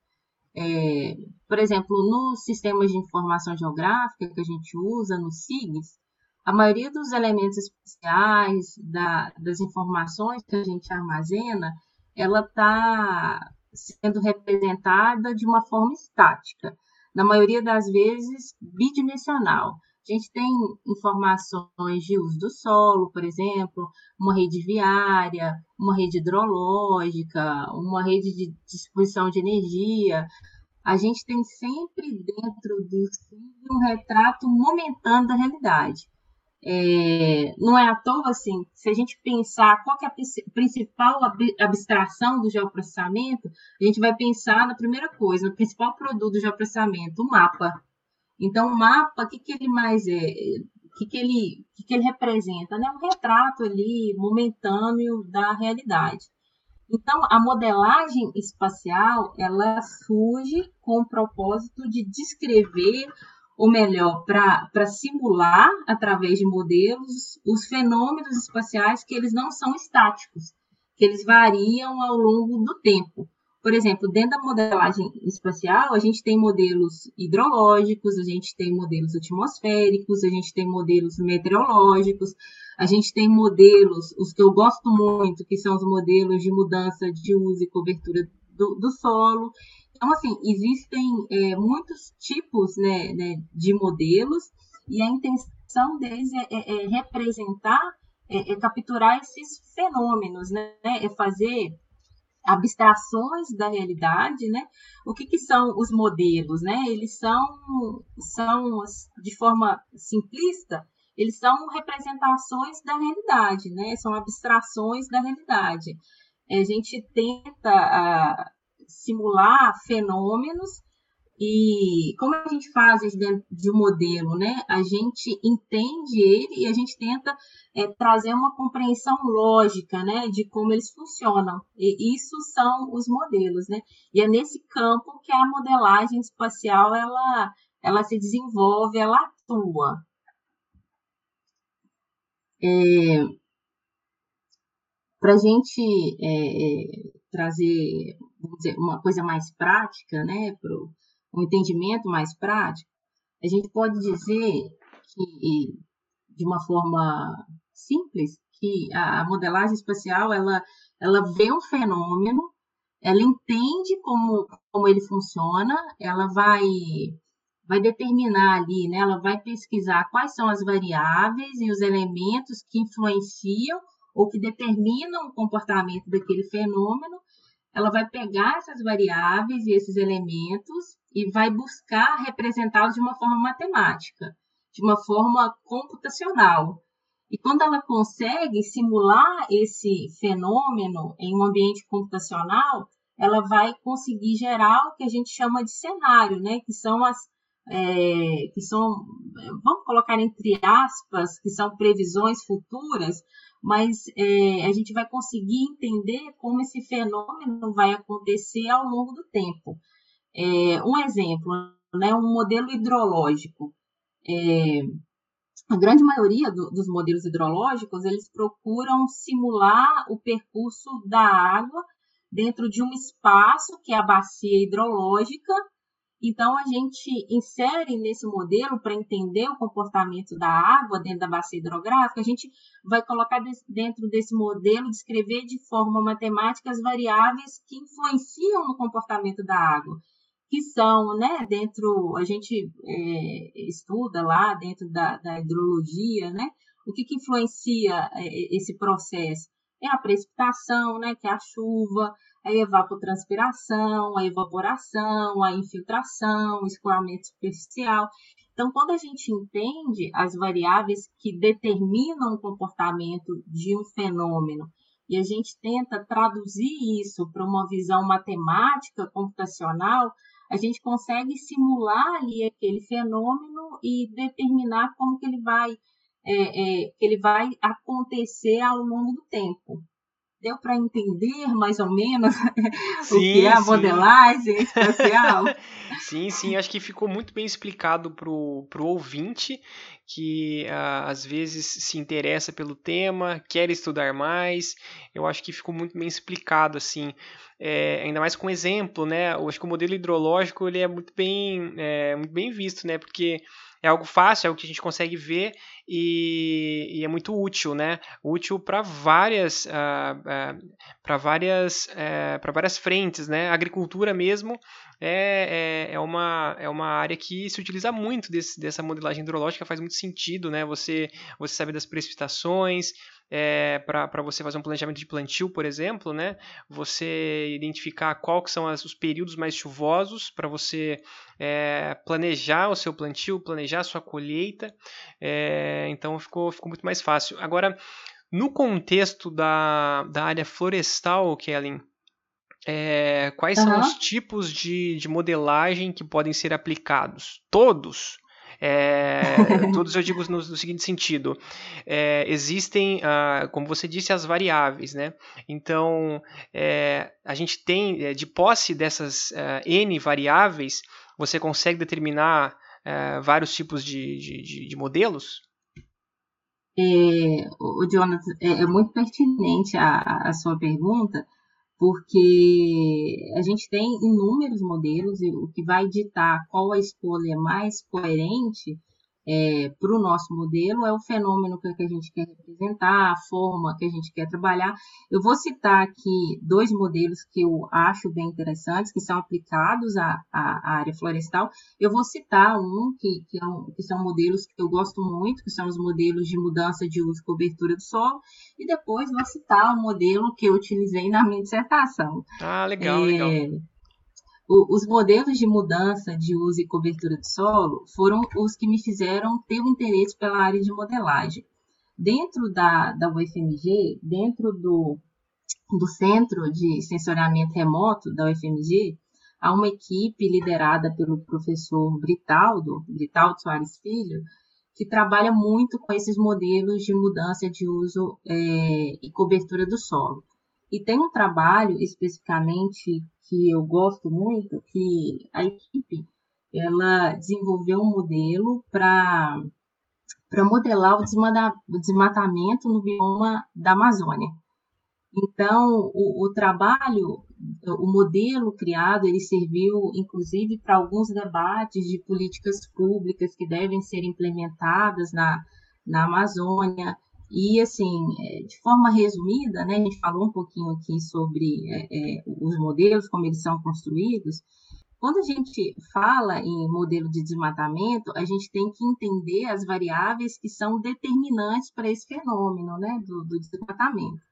É, por exemplo, nos sistemas de informação geográfica que a gente usa, no SIGs, a maioria dos elementos especiais, da, das informações que a gente armazena, ela está sendo representada de uma forma estática, na maioria das vezes bidimensional. A gente tem informações de uso do solo, por exemplo, uma rede viária, uma rede hidrológica, uma rede de distribuição de energia. A gente tem sempre dentro do um retrato momentâneo da realidade. É, não é à toa, assim, se a gente pensar qual é a principal abstração do geoprocessamento, a gente vai pensar na primeira coisa, no principal produto do geoprocessamento, o mapa. Então, o mapa, o que, que ele mais é? O que, que, ele, que, que ele representa? Né? Um retrato ali momentâneo da realidade. Então, a modelagem espacial, ela surge com o propósito de descrever, ou melhor, para simular, através de modelos, os fenômenos espaciais que eles não são estáticos, que eles variam ao longo do tempo. Por exemplo, dentro da modelagem espacial, a gente tem modelos hidrológicos, a gente tem modelos atmosféricos, a gente tem modelos meteorológicos, a gente tem modelos, os que eu gosto muito, que são os modelos de mudança de uso e cobertura do, do solo. Então, assim, existem é, muitos tipos né, né, de modelos e a intenção deles é, é, é representar, é, é, capturar esses fenômenos, né, é fazer abstrações da realidade, né? O que, que são os modelos, né? Eles são, são de forma simplista, eles são representações da realidade, né? São abstrações da realidade. A gente tenta a, simular fenômenos e como a gente faz isso dentro de um modelo, né? A gente entende ele e a gente tenta é, trazer uma compreensão lógica, né, de como eles funcionam. E isso são os modelos, né? E é nesse campo que a modelagem espacial ela, ela se desenvolve, ela atua. É, Para a gente é, é, trazer, dizer, uma coisa mais prática, né, para um entendimento mais prático, a gente pode dizer que, de uma forma simples, que a modelagem espacial ela, ela vê um fenômeno, ela entende como, como ele funciona, ela vai vai determinar ali, né? Ela vai pesquisar quais são as variáveis e os elementos que influenciam ou que determinam o comportamento daquele fenômeno. Ela vai pegar essas variáveis e esses elementos e vai buscar representá-los de uma forma matemática, de uma forma computacional. E quando ela consegue simular esse fenômeno em um ambiente computacional, ela vai conseguir gerar o que a gente chama de cenário, né? Que são as é, que são, vamos colocar entre aspas, que são previsões futuras, mas é, a gente vai conseguir entender como esse fenômeno vai acontecer ao longo do tempo. É, um exemplo, né, um modelo hidrológico. É, a grande maioria do, dos modelos hidrológicos, eles procuram simular o percurso da água dentro de um espaço, que é a bacia hidrológica, então, a gente insere nesse modelo, para entender o comportamento da água dentro da bacia hidrográfica, a gente vai colocar dentro desse modelo, descrever de forma matemática as variáveis que influenciam no comportamento da água, que são, né, dentro, a gente é, estuda lá dentro da, da hidrologia, né, o que, que influencia é, esse processo? É a precipitação, né, que é a chuva, a evapotranspiração, a evaporação, a infiltração, o escoamento superficial. Então, quando a gente entende as variáveis que determinam o comportamento de um fenômeno e a gente tenta traduzir isso para uma visão matemática, computacional, a gente consegue simular ali aquele fenômeno e determinar como que ele vai, é, é, que ele vai acontecer ao longo do tempo deu para entender mais ou menos sim, o que é a sim. modelagem espacial? sim, sim, acho que ficou muito bem explicado para o ouvinte que uh, às vezes se interessa pelo tema, quer estudar mais. Eu acho que ficou muito bem explicado assim, é, ainda mais com exemplo, né? Eu acho que o modelo hidrológico ele é muito bem, é, muito bem visto, né? Porque é algo fácil, é algo que a gente consegue ver e, e é muito útil, né? Útil para várias, uh, uh, para várias, uh, para várias frentes, né? A agricultura mesmo é, é, é, uma, é uma área que se utiliza muito desse, dessa modelagem hidrológica, faz muito sentido, né? Você, você sabe das precipitações, é, para você fazer um planejamento de plantio, por exemplo, né? Você identificar quais são as, os períodos mais chuvosos para você é, planejar o seu plantio, planejar a sua colheita. É, então ficou, ficou muito mais fácil. Agora, no contexto da, da área florestal, Kellen, é, quais uhum. são os tipos de, de modelagem que podem ser aplicados? Todos? É, todos eu digo no, no seguinte sentido: é, existem, ah, como você disse, as variáveis, né? Então, é, a gente tem, é, de posse dessas uh, N variáveis, você consegue determinar vários tipos de, de, de modelos? É, o Jonathan, é, é, muito pertinente a, a sua pergunta, porque a gente tem inúmeros modelos e o que vai ditar qual a escolha mais coerente é, para o nosso modelo é o fenômeno que a gente quer representar, a forma que a gente quer trabalhar. Eu vou citar aqui dois modelos que eu acho bem interessantes, que são aplicados à, à área florestal. Eu vou citar um que, que, é um, que são modelos que eu gosto muito, que são os modelos de mudança de uso e cobertura do solo, e depois vou citar o modelo que eu utilizei na minha dissertação. Ah, legal, é, legal os modelos de mudança de uso e cobertura de solo foram os que me fizeram ter o um interesse pela área de modelagem. Dentro da, da UFMG, dentro do, do Centro de Sensoriamento Remoto da UFMG, há uma equipe liderada pelo professor Britaldo, Britaldo Soares Filho, que trabalha muito com esses modelos de mudança de uso é, e cobertura do solo. E tem um trabalho especificamente que eu gosto muito, que a equipe ela desenvolveu um modelo para para modelar o desmatamento no bioma da Amazônia. Então, o, o, trabalho, o modelo criado, ele serviu, inclusive, para alguns debates de políticas públicas que devem ser implementadas na, na Amazônia. E, assim, é, de forma resumida, né, a gente falou um pouquinho aqui sobre é, é, os modelos, como eles são construídos. Quando a gente fala em modelo de desmatamento, a gente tem que entender as variáveis que são determinantes para esse fenômeno né, do, do desmatamento.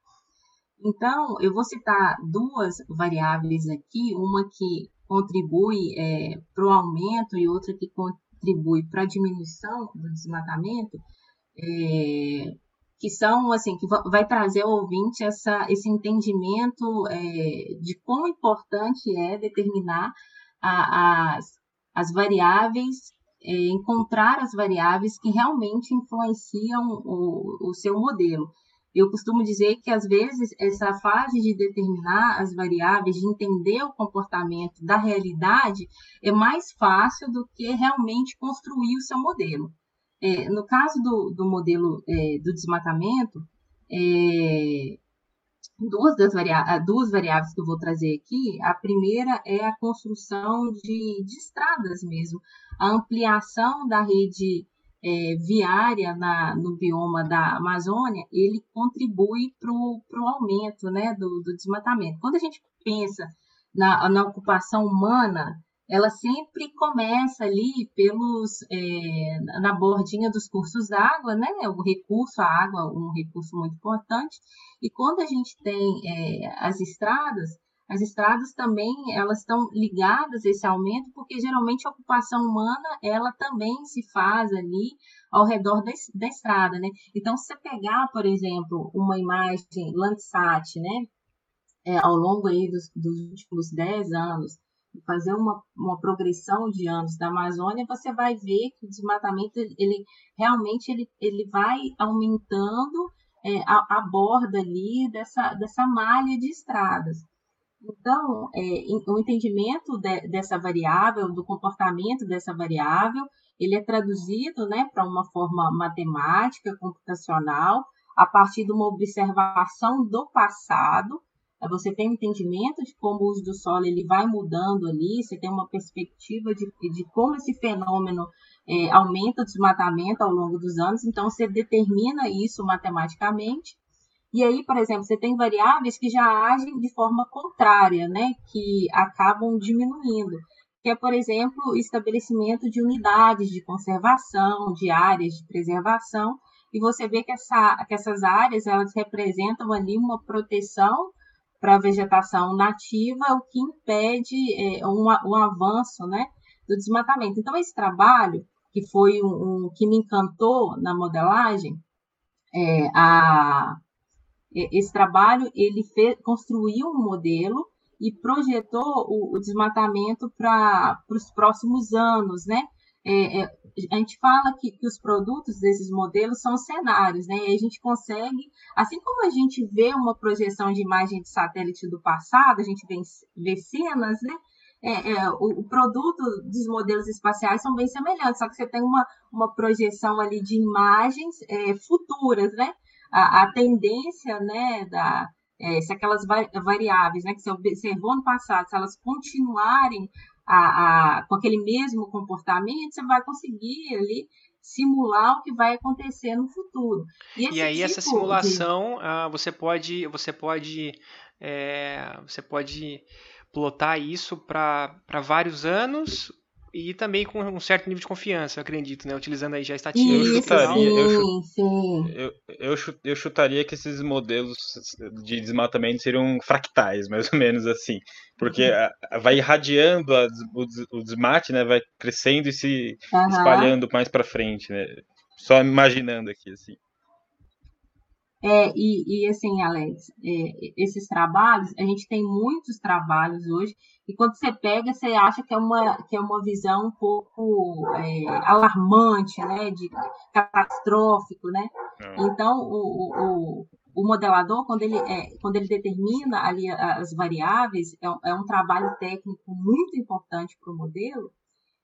Então, eu vou citar duas variáveis aqui, uma que contribui é, para o aumento e outra que contribui para a diminuição do desmatamento, é, que são assim que vai trazer ao ouvinte essa, esse entendimento é, de quão importante é determinar a, as, as variáveis, é, encontrar as variáveis que realmente influenciam o, o seu modelo. Eu costumo dizer que, às vezes, essa fase de determinar as variáveis, de entender o comportamento da realidade, é mais fácil do que realmente construir o seu modelo. É, no caso do, do modelo é, do desmatamento, é, duas, das variáveis, ah, duas variáveis que eu vou trazer aqui. A primeira é a construção de, de estradas mesmo, a ampliação da rede é, viária na, no bioma da Amazônia, ele contribui para o aumento né, do, do desmatamento. Quando a gente pensa na, na ocupação humana, ela sempre começa ali pelos é, na bordinha dos cursos d'água, né? O recurso à água, um recurso muito importante. E quando a gente tem é, as estradas, as estradas também elas estão ligadas a esse aumento, porque geralmente a ocupação humana ela também se faz ali ao redor da, da estrada, né? Então, se você pegar, por exemplo, uma imagem Landsat, né? É, ao longo aí dos, dos últimos 10 anos, fazer uma, uma progressão de anos da Amazônia, você vai ver que o desmatamento, ele realmente ele, ele vai aumentando é, a, a, borda ali dessa, dessa malha de estradas. Então, é, o entendimento de, dessa variável, do comportamento dessa variável, ele é traduzido né, para uma forma matemática, computacional, a partir de uma observação do passado, você tem um entendimento de como o uso do solo ele vai mudando ali, você tem uma perspectiva de, de como esse fenômeno é, aumenta o desmatamento ao longo dos anos, então você determina isso matematicamente. E aí, por exemplo, você tem variáveis que já agem de forma contrária, né, que acabam diminuindo, que é, por exemplo, estabelecimento de unidades de conservação, de áreas de preservação, e você vê que, essa, que essas áreas elas representam ali uma proteção para a vegetação nativa, o que impede é, um, um, avanço né, do desmatamento. Então, esse trabalho, que foi um, um que me encantou na modelagem, é, a, esse trabalho ele fez, construiu um modelo e projetou o, o desmatamento para os próximos anos, né? É, é, a gente fala que, que, os produtos desses modelos são cenários, né? E a gente consegue, assim como a gente vê uma projeção de imagem de satélite do passado, a gente vê, vê cenas, né? É, é, o, o, produto dos modelos espaciais são bem semelhantes, só que você tem uma, uma projeção ali de imagens é, futuras, né? A, a, tendência, né, da, é, se aquelas variáveis, né, que você observou no passado, se elas continuarem a, a, com aquele mesmo comportamento, você vai conseguir ali simular o que vai acontecer no futuro. E, e aí tipo essa simulação de... uh, você pode você pode é, você pode plotar isso para vários anos e também com um certo nível de confiança, eu acredito, né? Utilizando aí já estatística. Eu chutaria, eu, eu, eu, eu, chutaria que esses modelos de desmatamento seriam fractais, mais ou menos assim. Porque uhum. vai irradiando a, o, o desmate, né? Vai crescendo e se uhum. espalhando mais para frente, né? Só imaginando aqui, assim. É, e, e assim, Alex, é, esses trabalhos, a gente tem muitos trabalhos hoje, e quando você pega, você acha que é uma, que é uma visão um pouco é, alarmante, né, de catastrófico, né? É. Então, o, o, o modelador, quando ele, é, quando ele determina ali as variáveis, é, é um trabalho técnico muito importante para o modelo,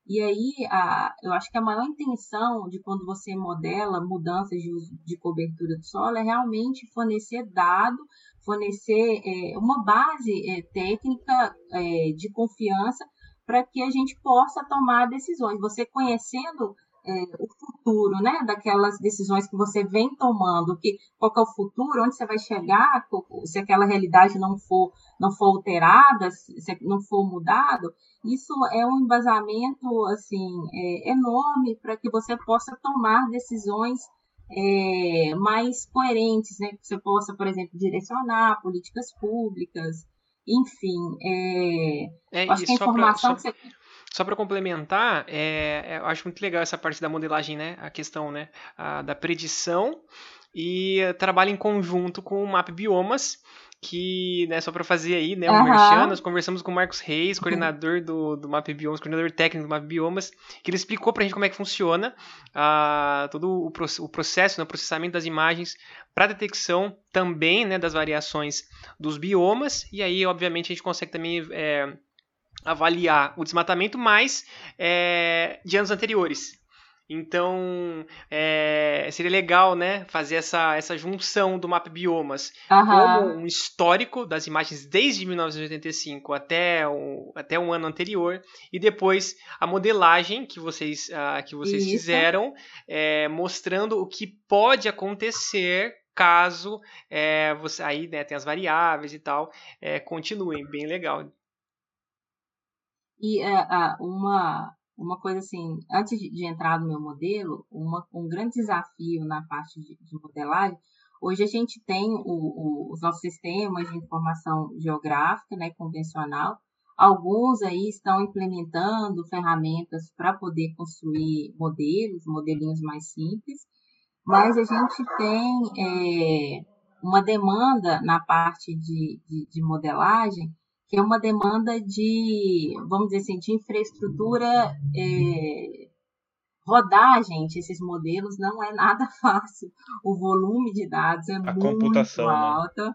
e aí, a, eu acho que a maior intenção de quando você modela mudanças de, de cobertura do solo é realmente fornecer dado, fornecer é, uma base é, técnica é, de confiança para que a gente possa tomar decisões. Você conhecendo é, o futuro, né, daquelas decisões que você vem tomando, que qual que é o futuro, onde você vai chegar, se aquela realidade não for não for alterada, se não for mudado, isso é um embasamento assim é, enorme para que você possa tomar decisões é, mais coerentes, né, que você possa, por exemplo, direcionar políticas públicas, enfim, é, é acho que a informação pra, só... que você só para complementar, é, é, eu acho muito legal essa parte da modelagem, né? A questão né? A, da predição e trabalha em conjunto com o Map Biomas, que, né, só para fazer aí, né, o uhum. Merchan, nós conversamos com o Marcos Reis, coordenador do, do Map Biomas, coordenador técnico do Map Biomas, que ele explicou para a gente como é que funciona uh, todo o, o processo, né, o processamento das imagens para detecção também, né, das variações dos biomas, e aí, obviamente, a gente consegue também é, avaliar o desmatamento mais é, de anos anteriores. Então, é, seria legal, né, fazer essa, essa junção do mapa biomas uhum. como um histórico das imagens desde 1985 até o, até um ano anterior e depois a modelagem que vocês, uh, que vocês fizeram, é, mostrando o que pode acontecer caso é, você aí né, tem as variáveis e tal, é, continuem, bem legal. E uh, uma, uma coisa assim, antes de, de, entrar no meu modelo, uma, um grande desafio na parte de, de modelagem, hoje a gente tem o, o, os nossos sistemas de informação geográfica, né, convencional, alguns aí estão implementando ferramentas para poder construir modelos, modelinhos mais simples, mas a gente tem é, uma demanda na parte de, de, de modelagem que é uma demanda de, vamos dizer assim, de infraestrutura é, rodar, gente, esses modelos não é nada fácil. O volume de dados é a muito alto. Né?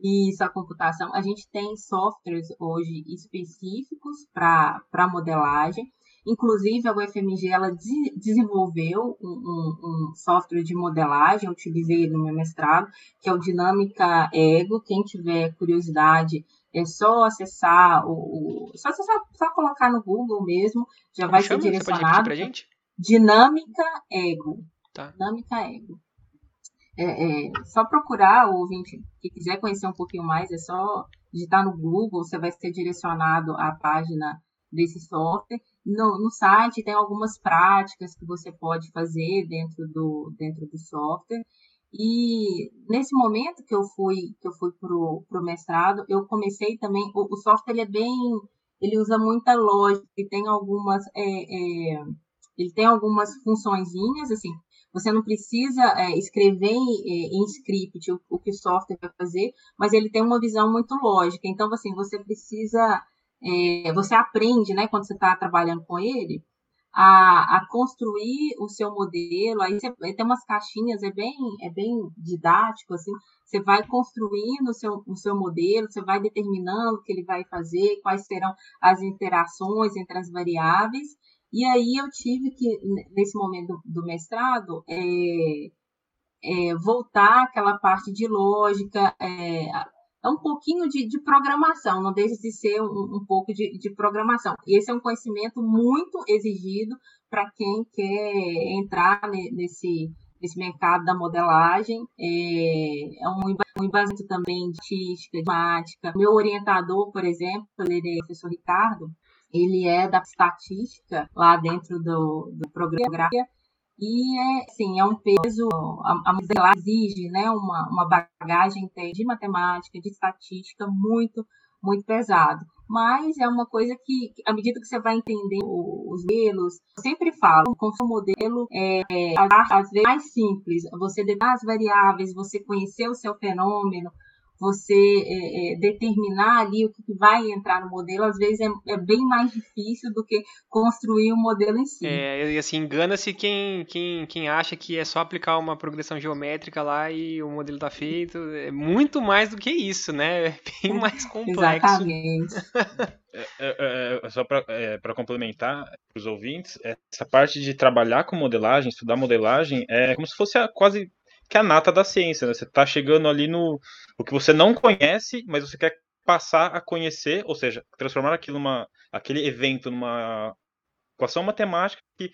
Isso, a computação. A gente tem softwares hoje específicos para modelagem. Inclusive, a UFMG ela de, desenvolveu um, um, um, software de modelagem, eu utilizei no meu mestrado, que é o Dinâmica Ego. Quem tiver curiosidade, é só acessar o, o só, acessar, só colocar no Google mesmo, já Como vai chama? ser direcionado. Pra gente? Dinâmica Ego. Tá. Dinâmica Ego. É, é, só procurar, o ouvinte que quiser conhecer um pouquinho mais, é só digitar no Google, você vai ser direcionado à página desse software. No, no site tem algumas práticas que você pode fazer dentro do, dentro do software. E nesse momento que eu fui que eu fui pro, pro mestrado, eu comecei também o, o software ele é bem ele usa muita lógica e tem algumas é, é, ele tem algumas funçõezinhas assim você não precisa é, escrever em, em script o, o, que o software vai fazer mas ele tem uma visão muito lógica. Então assim você precisa é, você aprende né quando você está trabalhando com ele a, a construir o seu modelo. Aí você tem umas caixinhas, é bem, é bem didático, assim. Você vai construindo o seu, o seu modelo, você vai determinando o que ele vai fazer, quais serão as interações entre as variáveis. E aí eu tive que, nesse momento do, do mestrado, é, é, voltar aquela parte de lógica, é, é um pouquinho de, de, programação, não deixa de ser um, um pouco de, de, programação. E esse é um conhecimento muito exigido para quem quer entrar nesse, nesse mercado da modelagem. É, é um, embasamento também de estatística, de matemática. Meu orientador, por exemplo, ele é o professor Ricardo, ele é da estatística lá dentro do, do programa e é, sim, é um peso, a, a exige né, uma, uma bagagem de matemática, de estatística muito, muito pesado. Mas é uma coisa que, à medida que você vai entender os modelos, eu sempre falo, com o modelo é, é às vezes mais simples, você determinar as variáveis, você conhecer o seu fenômeno, você é, é, determinar ali o que vai entrar no modelo, às vezes é, é, bem mais difícil do que construir o modelo em si. É, e assim, engana-se quem, quem, quem acha que é só aplicar uma progressão geométrica lá e o modelo está feito. É muito mais do que isso, né? É bem mais complexo. Exatamente. É, é, é, só para complementar para os ouvintes, essa parte de trabalhar com modelagem, estudar modelagem, é como se fosse a, quase que é a nata da ciência, né? Você está chegando ali no o que você não conhece, mas você quer passar a conhecer, ou seja, transformar aquilo numa aquele evento numa equação matemática que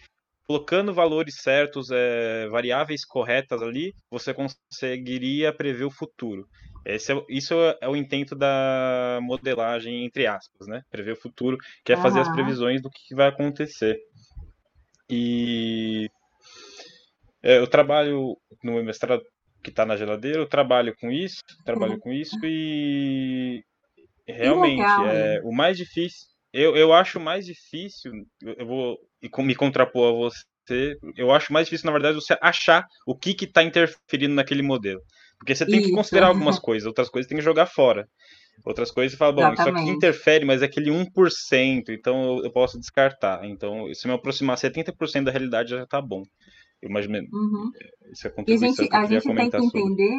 colocando valores certos, é, variáveis corretas ali, você conseguiria prever o futuro. Esse é, isso é o intento da modelagem, entre aspas, né? Prever o futuro, que é fazer as previsões do que vai acontecer. E é, eu trabalho no mestrado que está na geladeira, eu trabalho com isso, trabalho uhum. com isso e realmente legal, é o mais difícil. Eu, eu acho mais difícil, eu vou me contrapor a você, eu acho mais difícil, na verdade, você achar o que está interferindo naquele modelo. Porque você tem isso. que considerar algumas coisas, outras coisas tem que jogar fora. Outras coisas você fala, bom, Exatamente. isso aqui interfere, mas é aquele 1%, então eu posso descartar. Então, se me aproximar 70% da realidade já está bom. Eu imagino. Uhum. Isso é a e a gente, a gente tem que entender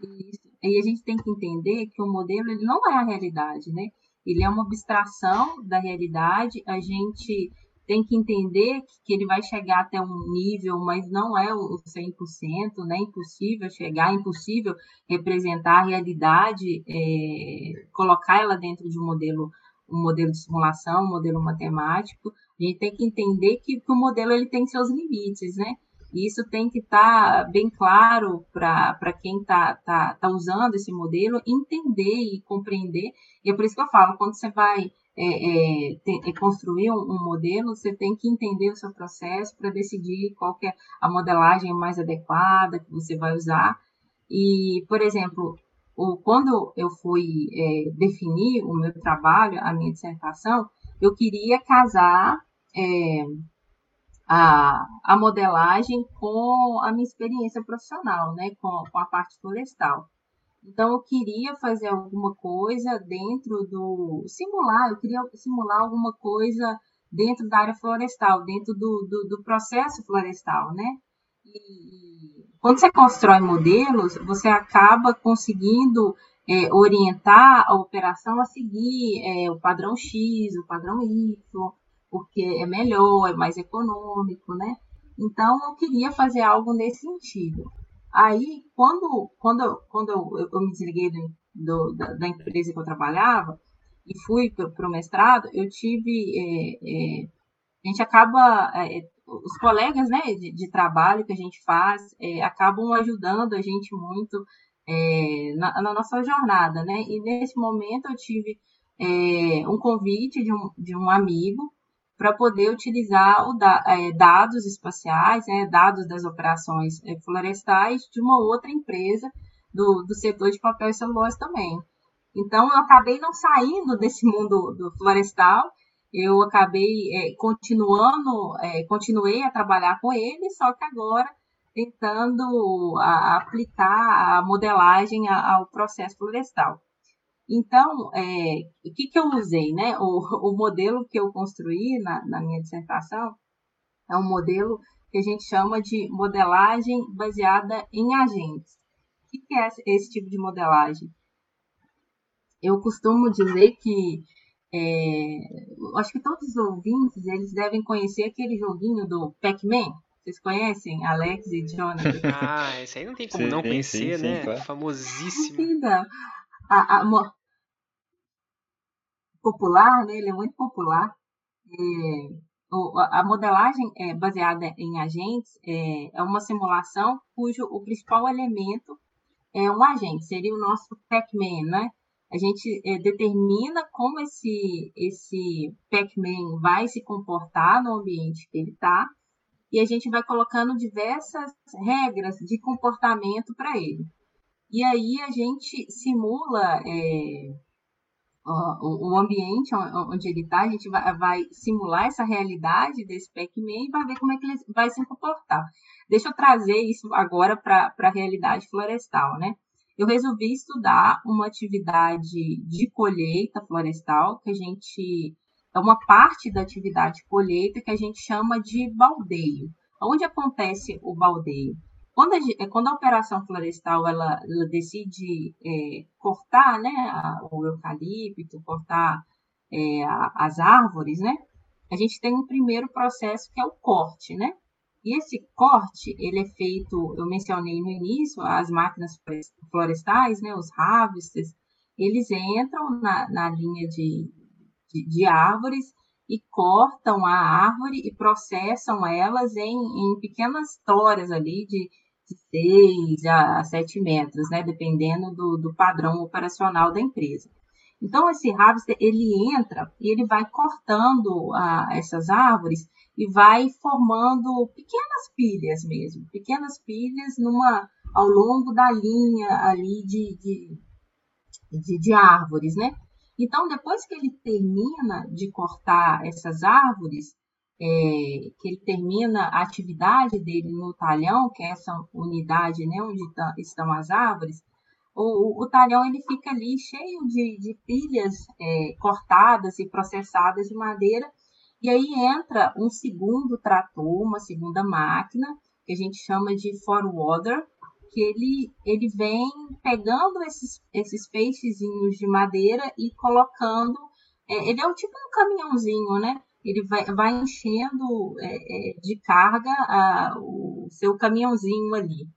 isso, e a gente tem que entender que o modelo ele não é a realidade, né? Ele é uma abstração da realidade. A gente tem que entender que ele vai chegar até um nível, mas não é o 100%, né? Impossível chegar, impossível representar a realidade, é, colocar ela dentro de um modelo, um modelo de simulação, um modelo matemático. A gente tem que entender que, que o modelo ele tem seus limites, né? E isso tem que estar tá bem claro para quem está tá, tá usando esse modelo entender e compreender. E é por isso que eu falo, quando você vai é, é, é construir um, um, modelo, você tem que entender o seu processo para decidir qual é a modelagem mais adequada que você vai usar. E, por exemplo, o, quando eu fui é, definir o meu trabalho, a minha dissertação, eu queria casar é, a, a modelagem com a minha experiência profissional, né, com, com a parte florestal. Então, eu queria fazer alguma coisa dentro do. simular, eu queria simular alguma coisa dentro da área florestal, dentro do, do, do processo florestal, né? E, quando você constrói modelos, você acaba conseguindo é, orientar a operação a seguir é, o padrão X, o padrão Y, porque é melhor, é mais econômico, né? Então, eu queria fazer algo nesse sentido. Aí, quando, quando, quando eu, eu me desliguei do, do, da, da, empresa que eu trabalhava e fui para o mestrado, eu tive. É, é, a gente acaba. É, os colegas né, de, de, trabalho que a gente faz é, acabam ajudando a gente muito é, na, na, nossa jornada, né? E nesse momento eu tive é, um convite de um, de um amigo para poder utilizar da, é, dados espaciais, né, dados das operações é, florestais de uma outra empresa do, do setor de papel e celulose também. Então, eu acabei não saindo desse mundo do florestal, eu acabei é, continuando, é, continuei a trabalhar com ele, só que agora tentando a, aplicar a modelagem ao processo florestal. Então, é, o que, que eu usei, né? O, o modelo que eu construí na, na minha dissertação é um modelo que a gente chama de modelagem baseada em agentes. O que, que é esse tipo de modelagem? Eu costumo dizer que é, acho que todos os ouvintes eles devem conhecer aquele joguinho do Pac-Man. Vocês conhecem? Alex e Jonathan? Ah, esse aí não tem como sim, não conhecer, sim, né? Sim, claro. Famosíssimo. A, a, popular, né? ele é muito popular. É, a modelagem é baseada em agentes é, é uma simulação cujo o principal elemento é um agente, seria o nosso Pac-Man, né? A gente é, determina como esse, esse Pac-Man vai se comportar no ambiente que ele está e a gente vai colocando diversas regras de comportamento para ele. E aí a gente simula é, o, ambiente onde ele está, a gente vai, vai, simular essa realidade desse Pac-Man e vai ver como é que ele vai se comportar. Deixa eu trazer isso agora para a realidade florestal, né? Eu resolvi estudar uma atividade de colheita florestal, que a gente. É uma parte da atividade colheita que a gente chama de baldeio. Onde acontece o baldeio? Quando a, quando a operação florestal ela, ela decide é, cortar né, a, o eucalipto, cortar é, a, as árvores, né, a gente tem um primeiro processo que é o corte, né? E esse corte, ele é feito, eu mencionei no início, as máquinas florestais, né, os harvesters, eles entram na, na linha de, de, de árvores e cortam a árvore e processam elas em, em pequenas toras ali de 6 a 7 metros, né, dependendo do, do padrão operacional da empresa. Então, esse harvester, ele entra e ele vai cortando essas árvores e vai formando pequenas pilhas mesmo, pequenas pilhas numa, ao longo da linha ali de, de, de, de árvores, né? Então, depois que ele termina de cortar essas árvores, é, que ele termina a atividade dele no talhão, que é essa unidade né, onde tá, estão as árvores, o, o, talhão ele fica ali cheio de, de pilhas é, cortadas e processadas de madeira, e aí entra um segundo trator, uma segunda máquina, que a gente chama de forwarder, que ele, ele vem pegando esses, esses peixezinhos de madeira e colocando. É, ele é um tipo um caminhãozinho, né? Ele vai, vai enchendo é, é, de carga a, o seu caminhãozinho ali.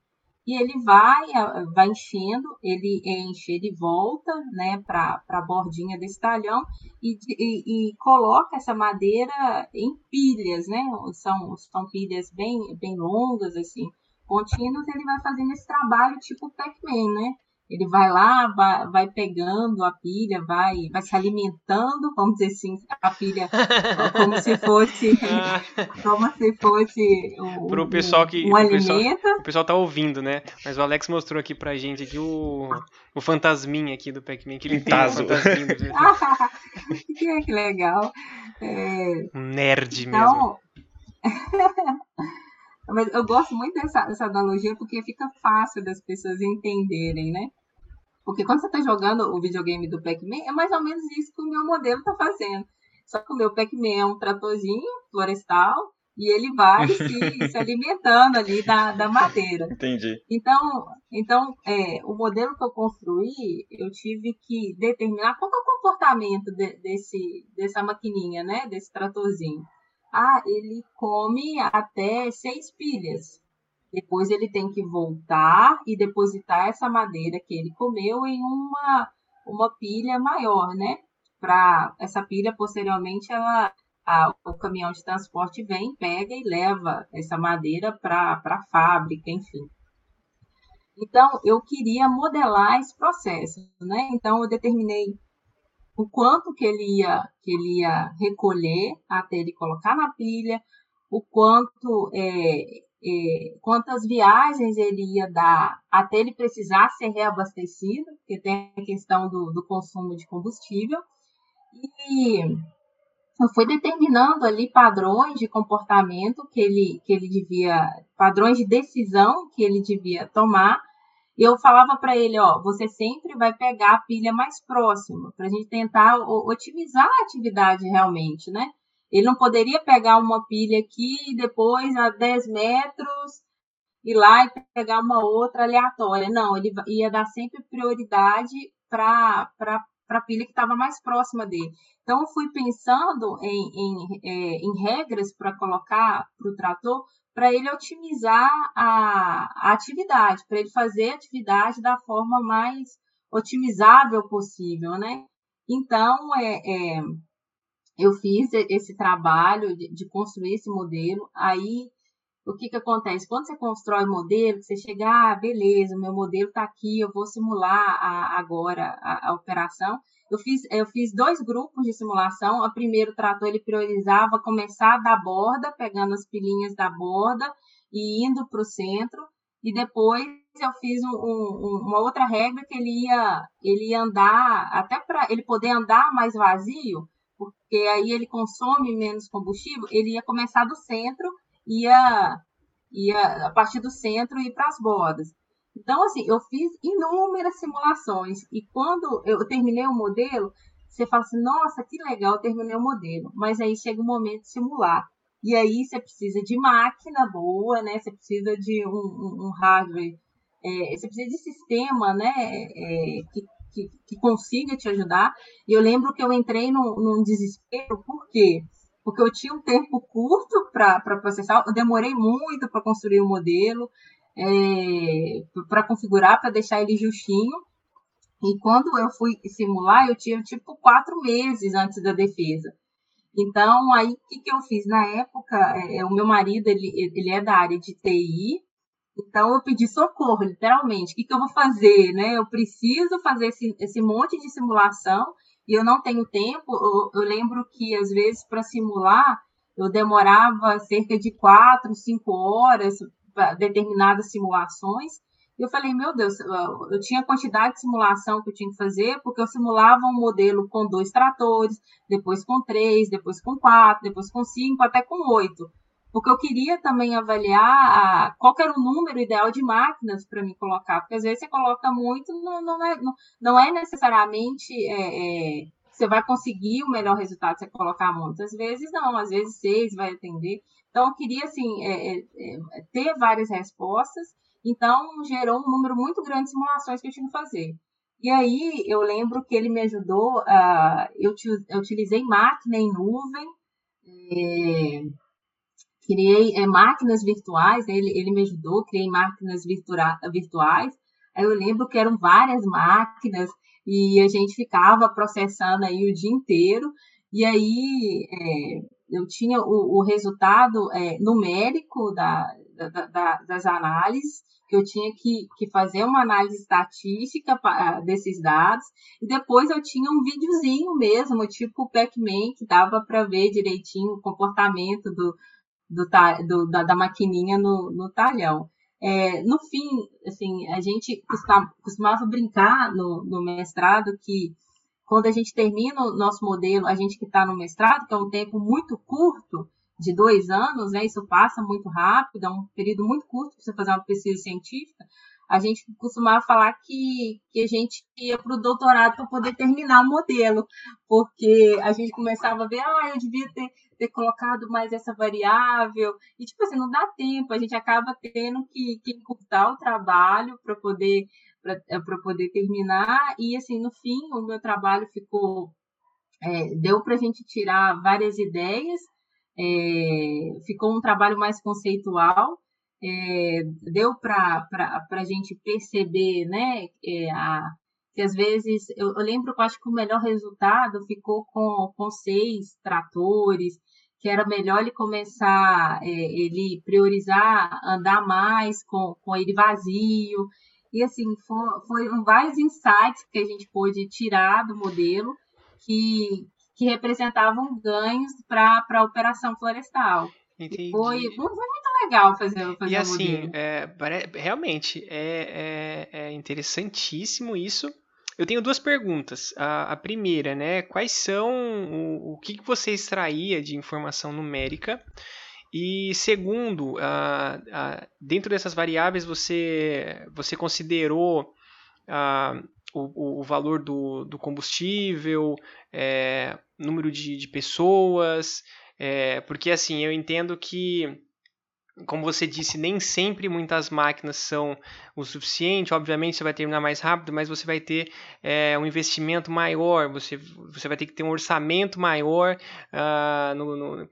E ele vai, vai enchendo, ele enche, ele volta né, para a bordinha desse talhão e, e, e, coloca essa madeira em pilhas, né? São, são pilhas bem, bem longas, assim, contínuos, ele vai fazendo esse trabalho tipo Pac-Man, né? Ele vai lá, vai, vai, pegando a pilha, vai, vai se alimentando, vamos dizer assim, a pilha como se fosse, como se fosse o, pro pessoal que, um alimento. Pessoal, o pessoal tá ouvindo, né? Mas o Alex mostrou aqui pra gente aqui o, o fantasminha aqui do Pac-Man, que ele tem um fantasminha. que legal. É... Um nerd então... mesmo. Mas eu gosto muito dessa, dessa analogia porque fica fácil das pessoas entenderem, né? Porque quando você está jogando o videogame do Pac-Man, é mais ou menos isso que o meu modelo está fazendo. Só que o meu Pac-Man é um tratorzinho florestal e ele vai se, se alimentando ali da, da madeira. Entendi. Então, então é, o modelo que eu construí, eu tive que determinar qual é o comportamento de, desse, dessa maquininha, né? Desse tratorzinho. Ah, ele come até seis pilhas. Depois ele tem que voltar e depositar essa madeira que ele comeu em uma, uma pilha maior, né? Para essa pilha, posteriormente, ela, a, o caminhão de transporte vem, pega e leva essa madeira para a fábrica, enfim. Então, eu queria modelar esse processo, né? Então, eu determinei o quanto que ele ia que ele ia recolher até ele colocar na pilha, o quanto é, é, quantas viagens ele ia dar até ele precisar ser reabastecido, porque tem a questão do, do consumo de combustível. E fui determinando ali padrões de comportamento que ele, que ele devia, padrões de decisão que ele devia tomar eu falava para ele, ó, você sempre vai pegar a pilha mais próxima, para a gente tentar otimizar a atividade realmente, né? Ele não poderia pegar uma pilha aqui e depois a 10 metros ir lá e pegar uma outra aleatória. Não, ele ia dar sempre prioridade para a pilha que estava mais próxima dele. Então, eu fui pensando em, em, é, em regras para colocar para o trator para ele otimizar a, a atividade, para ele fazer a atividade da forma mais otimizável possível, né? Então, é, é eu fiz esse trabalho de, de, construir esse modelo, aí o que, que acontece? Quando você constrói o modelo, você chega, ah, beleza, meu modelo está aqui, eu vou simular a, agora a, a, operação. Eu fiz, eu fiz dois grupos de simulação. O primeiro trator ele priorizava começar da borda, pegando as pilinhas da borda e indo para o centro. E depois eu fiz um, um, uma outra regra que ele ia, ele ia andar, até para ele poder andar mais vazio, porque aí ele consome menos combustível, ele ia começar do centro ia, ia a partir do centro e para as bordas. Então, assim, eu fiz inúmeras simulações e quando eu terminei o modelo, você fala assim, nossa, que legal, terminei o modelo. Mas aí chega o momento de simular. E aí você precisa de máquina boa, né? Você precisa de um, um, um hardware, é, você precisa de sistema, né? É, que, que, que, consiga te ajudar. E eu lembro que eu entrei num, num desespero, por quê? porque eu tinha um tempo curto para processar, eu demorei muito para construir o um modelo, é, para configurar, para deixar ele justinho. E quando eu fui simular, eu tinha tipo quatro meses antes da defesa. Então, aí, o que, que eu fiz? Na época, é, o meu marido, ele, ele é da área de TI, então eu pedi socorro, literalmente. O que, que eu vou fazer? Né? Eu preciso fazer esse, esse monte de simulação e eu não tenho tempo. Eu, eu lembro que, às vezes, para simular, eu demorava cerca de quatro, cinco horas para determinadas simulações. E eu falei, meu Deus, eu tinha quantidade de simulação que eu tinha que fazer, porque eu simulava um modelo com dois tratores, depois com três, depois com quatro, depois com cinco, até com oito. Porque eu queria também avaliar a, qual era o número ideal de máquinas para me colocar, porque às vezes você coloca muito, não, não, é, não, não é necessariamente é, é, você vai conseguir o melhor resultado se você colocar muito. Às vezes não, às vezes seis vai atender. Então eu queria assim é, é, é ter várias respostas então, gerou um número muito grande de simulações que eu tinha que fazer. E aí, eu lembro que ele me ajudou, uh, eu, eu, utilizei máquina em nuvem, é, criei é, máquinas virtuais, né, ele, ele me ajudou, criei máquinas virtua, virtuais. Aí eu lembro que eram várias máquinas e a gente ficava processando aí o dia inteiro. E aí é, eu tinha o, o resultado é, numérico da, da, da, das análises, que eu tinha que, que fazer uma análise estatística ah, desses dados, e depois eu tinha um videozinho mesmo, tipo Pac-Man, que dava para ver direitinho o comportamento do, do, do da, da, maquininha no, no talhão. É, no fim, assim, a gente costumava, brincar no, no mestrado que quando a gente termina o nosso modelo, a gente que está no mestrado, que é um tempo muito curto, de dois anos, né? Isso passa muito rápido, é um período muito curto para você fazer uma pesquisa científica. A gente costumava falar que, que a gente ia para o doutorado para poder terminar o modelo, porque a gente começava a ver, ah, eu devia ter, ter colocado mais essa variável, e tipo assim, não dá tempo, a gente acaba tendo que, que encurtar o trabalho para poder para poder terminar, e assim, no fim, o meu trabalho ficou é, deu para a gente tirar várias ideias é, ficou um trabalho mais conceitual, é, deu para a gente perceber, né, é, a, que às vezes, eu, eu, lembro que eu acho que o melhor resultado ficou com, com seis tratores, que era melhor ele começar, é, ele priorizar andar mais com, com ele vazio, e assim, foram foi vários insights que a gente pôde tirar do modelo, que, que representavam ganhos para a operação florestal. Entendi. Foi, foi muito legal fazer, fazer E assim, é, realmente, é, é, é, interessantíssimo isso. Eu tenho duas perguntas. A, a primeira, né? Quais são o, o que, que você extraía de informação numérica? E segundo, dentro dessas variáveis você, você considerou o, o, valor do, do combustível, é, número de, de pessoas, é, porque assim, eu entendo que, como você disse, nem sempre muitas máquinas são o suficiente, obviamente você vai terminar mais rápido, mas você vai ter é, um investimento maior, você, você vai ter que ter um orçamento maior uh, no, no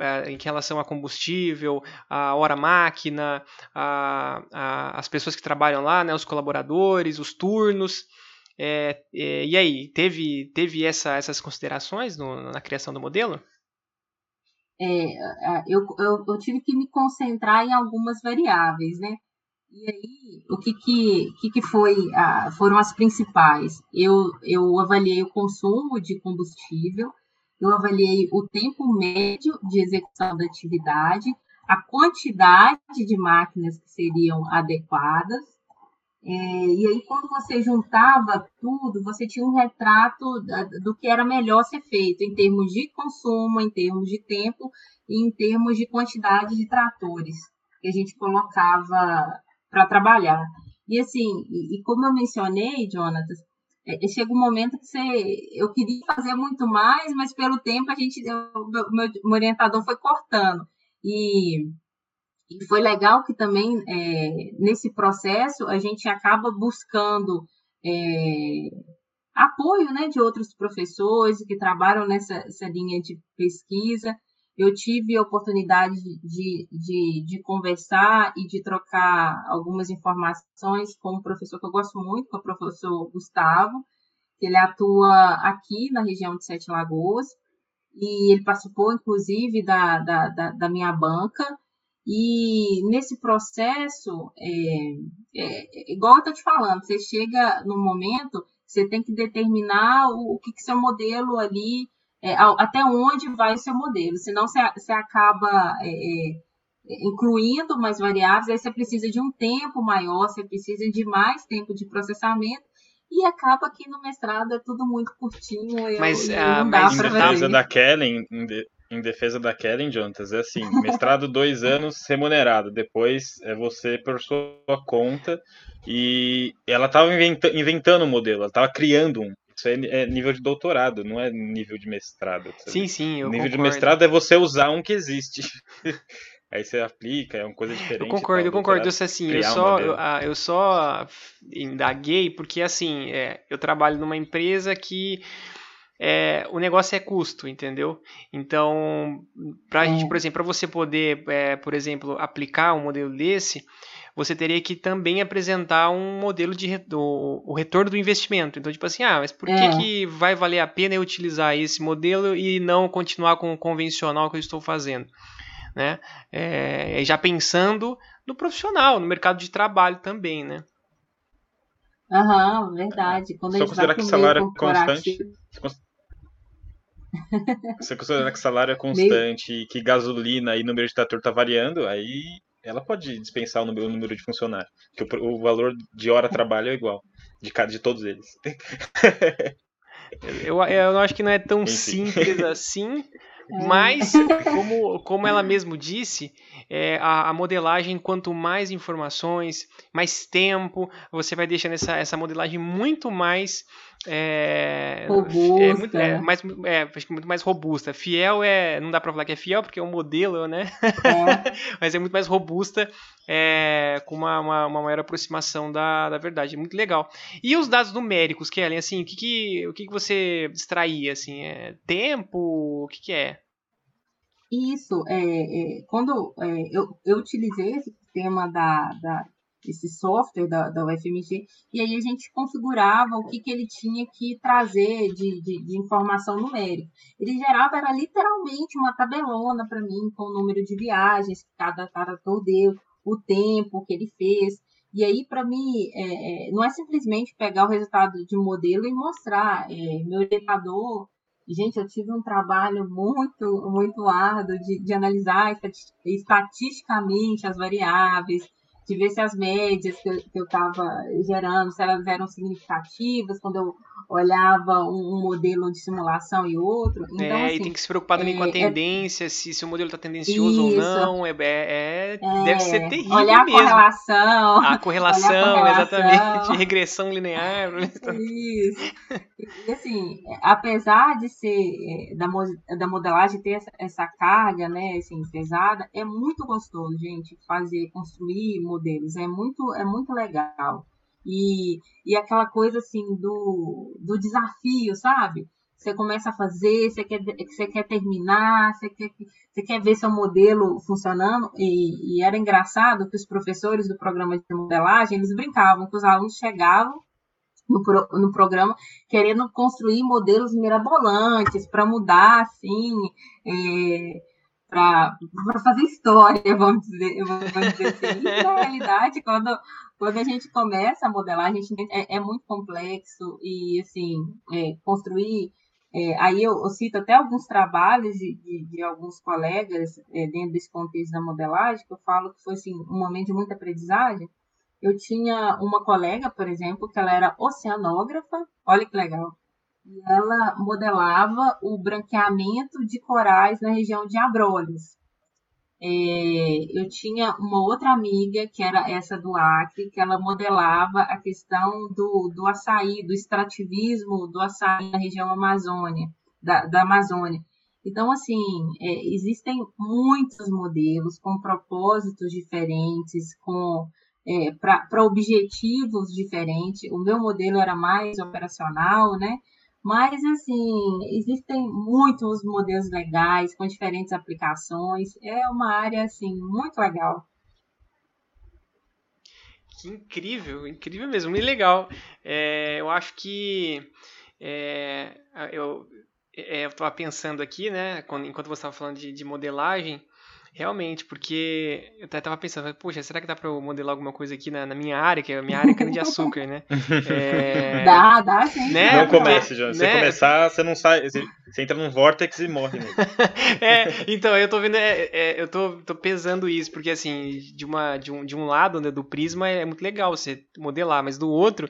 é, em relação a combustível, a hora máquina, a, a, as pessoas que trabalham lá, né, os colaboradores, os turnos. É, é, e aí, teve, teve essa, essas considerações no, na criação do modelo? É, eu, eu, eu, tive que me concentrar em algumas variáveis, né? E aí, o que, que, que, que foi, ah, foram as principais? Eu, eu avaliei o consumo de combustível, eu avaliei o tempo médio de execução da atividade, a quantidade de máquinas que seriam adequadas, é, e aí, quando você juntava tudo, você tinha um retrato do que era melhor ser feito em termos de consumo, em termos de tempo e em termos de quantidade de tratores que a gente colocava para trabalhar. E assim, e, e, como eu mencionei, Jonatas, é, chega um momento que você, eu queria fazer muito mais, mas pelo tempo a gente, o meu, meu orientador foi cortando. E e foi legal que também, é, nesse processo, a gente acaba buscando é, apoio né, de outros professores que trabalham nessa linha de pesquisa. Eu tive a oportunidade de, de, de, conversar e de trocar algumas informações com um professor que eu gosto muito, que é o professor Gustavo, que ele atua aqui na região de Sete Lagoas. e ele participou, inclusive, da, da, da, da minha banca. E nesse processo, é, é, igual eu estou te falando, você chega no momento, você tem que determinar o, o que, que seu modelo ali, é, até onde vai o seu modelo, senão você, você acaba é, é, incluindo mais variáveis, aí você precisa de um tempo maior, você precisa de mais tempo de processamento, e acaba que no mestrado é tudo muito curtinho. Mas, eu, uh, mas em defesa da Kellen, em, de, em, defesa da Kellen, Jontas, é assim, mestrado dois anos remunerado, depois é você por sua conta, e ela estava inventa, inventando um modelo, ela estava criando um. Isso é, é, nível de doutorado, não é nível de mestrado. Sabe? Sim, sim, eu Nível concordo. de mestrado é você usar um que existe. Aí você aplica, é uma coisa diferente. Eu concordo, eu concordo. Eu, assim, eu só, eu, ah, eu, só indaguei porque, assim, é, eu trabalho numa empresa que é, o negócio é custo, entendeu? Então, para gente, por exemplo, para você poder, é, por exemplo, aplicar um modelo desse, você teria que também apresentar um modelo de o, o retorno do investimento. Então, tipo assim, ah, mas por que, é. que vai valer a pena eu utilizar esse modelo e não continuar com o convencional que eu estou fazendo? né? É, já pensando no profissional, no mercado de trabalho também, né? Aham, verdade. Quando Só considerar que salário é constante. Você considerar que salário é constante, Meio... que gasolina e número de trator tá variando, aí ela pode dispensar o número, o número de funcionário. Porque o, o, valor de hora trabalho é igual. De, cada, de todos eles. eu, eu acho que não é tão Enfim. simples assim, é. Mas, como, como ela mesmo disse, é, a, a, modelagem, quanto mais informações, mais tempo, você vai deixando essa, essa modelagem muito mais. É, robusta. É muito, é, mais, é, muito mais robusta. Fiel é. Não dá pra falar que é fiel, porque é um modelo, né? É. Mas é muito mais robusta, é, com uma, uma, uma, maior aproximação da, da verdade. Muito legal. E os dados numéricos, Kellen, assim, o que, que, o que, que você extraía? Assim, é, tempo? O que, que é? Isso, é, é quando é, eu, eu utilizei esse sistema da, da, esse software da, da UFMG, e aí a gente configurava o que, que ele tinha que trazer de, de, de informação numérica. Ele gerava, era literalmente uma tabelona para mim, com o número de viagens que cada trator deu, o tempo que ele fez. E aí, para mim, é, é, não é simplesmente pegar o resultado de um modelo e mostrar. É, meu orientador Gente, eu tive um trabalho muito, muito árduo de, de analisar estatisticamente as variáveis, de ver se as médias que eu estava gerando, se elas eram significativas, quando eu olhava um, modelo de simulação e outro. Então, é, assim, e tem que se preocupar também é, com a é tendência, é, se, se o modelo está tendencioso isso, ou não. É, é, é, deve ser terrível olhar mesmo. A correlação. A correlação, correlação. exatamente. Regressão linear. Isso. E assim, apesar de ser da, da modelagem ter essa, essa carga, né, assim, pesada, é muito gostoso, gente, fazer, construir modelos. É muito, é muito legal. E, e aquela coisa assim do, do desafio, sabe? Você começa a fazer, você quer, você quer terminar, você quer, você quer ver seu modelo funcionando. E, e era engraçado que os professores do programa de modelagem, eles brincavam, que os alunos chegavam no, pro, no programa querendo construir modelos mirabolantes para mudar, assim, é, para fazer história, vamos dizer, vamos dizer assim. E, na realidade, quando, quando a gente começa a modelar, a gente é, é muito complexo e, assim, é, construir. É, aí eu, eu, cito até alguns trabalhos de, de, de alguns colegas é, dentro desse contexto da modelagem, que eu falo que foi assim, um momento de muita aprendizagem. Eu tinha uma colega, por exemplo, que ela era oceanógrafa, olha que legal, e ela modelava o branqueamento de corais na região de Abrolhos. É, eu tinha uma outra amiga, que era essa do Acre, que ela modelava a questão do, do açaí, do extrativismo do açaí na região Amazônia, da, da Amazônia. Então, assim, é, existem muitos modelos com propósitos diferentes, com é, para objetivos diferentes. O meu modelo era mais operacional, né? Mas, assim, existem muitos modelos legais com diferentes aplicações. É uma área, assim, muito legal. Que incrível, incrível mesmo, muito legal. É, eu acho que é, eu, é, estava pensando aqui, né, quando, enquanto você estava falando de, de modelagem, Realmente, porque eu até tava pensando, poxa, será que dá pra eu modelar alguma coisa aqui na, na minha área, que é a minha área é cana-de-açúcar, né? É... Dá, dá, sim. Né? Não comece, João. Se né? você começar, você não sai, você entra num vórtex e morre mesmo. é, então, eu tô vendo, é, é, eu tô, tô pesando isso, porque assim, de, uma, de, um, de um lado né, do prisma é muito legal você modelar, mas do outro,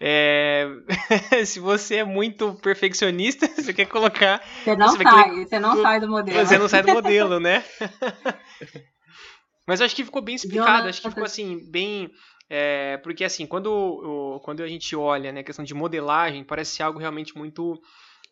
é... se você é muito perfeccionista, você quer colocar... Você não você sai, querer... você não sai do modelo. Você não sai do modelo, né? Mas eu acho que ficou bem explicado, acho que ficou assim, bem. É, porque assim, quando, quando a gente olha né, a questão de modelagem, parece algo realmente muito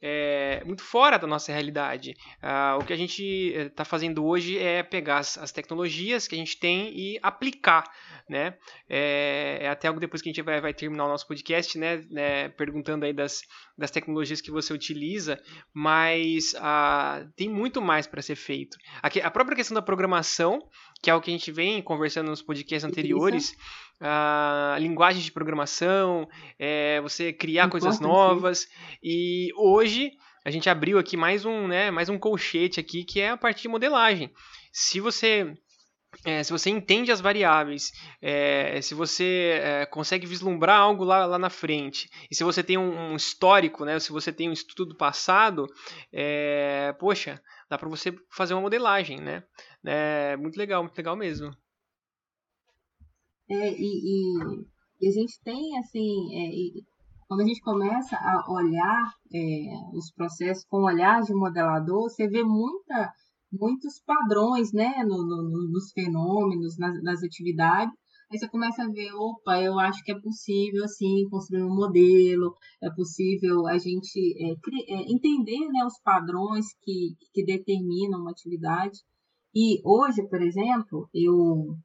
é, muito fora da nossa realidade. Ah, o que a gente está eh, fazendo hoje é pegar as, as, tecnologias que a gente tem e aplicar. Né? É, é, até algo depois que a gente vai, vai terminar o nosso podcast, né, né perguntando aí das, das tecnologias que você utiliza, mas ah, tem muito mais para ser feito. A, a própria questão da programação, que é o que a gente vem conversando nos podcasts anteriores, a linguagem de programação, é, você criar coisas novas. E hoje a gente abriu aqui mais um, né, mais um colchete aqui que é a parte de modelagem. Se você é, se você entende as variáveis, é, se você é, consegue vislumbrar algo lá, lá na frente, e se você tem um, um histórico, né, se você tem um estudo do passado, é, poxa, dá para você fazer uma modelagem, né? É muito legal, muito legal mesmo. É, e, e, e, a gente tem, assim, é, quando a gente começa a olhar é, os processos com olhar de modelador, você vê muita, muitos padrões né, no, no, nos fenômenos, nas, nas atividades, Aí você começa a ver, opa, eu acho que é possível, assim, construir um modelo, é possível a gente é, é, entender né, os padrões que, que determinam uma atividade. E hoje, por exemplo, eu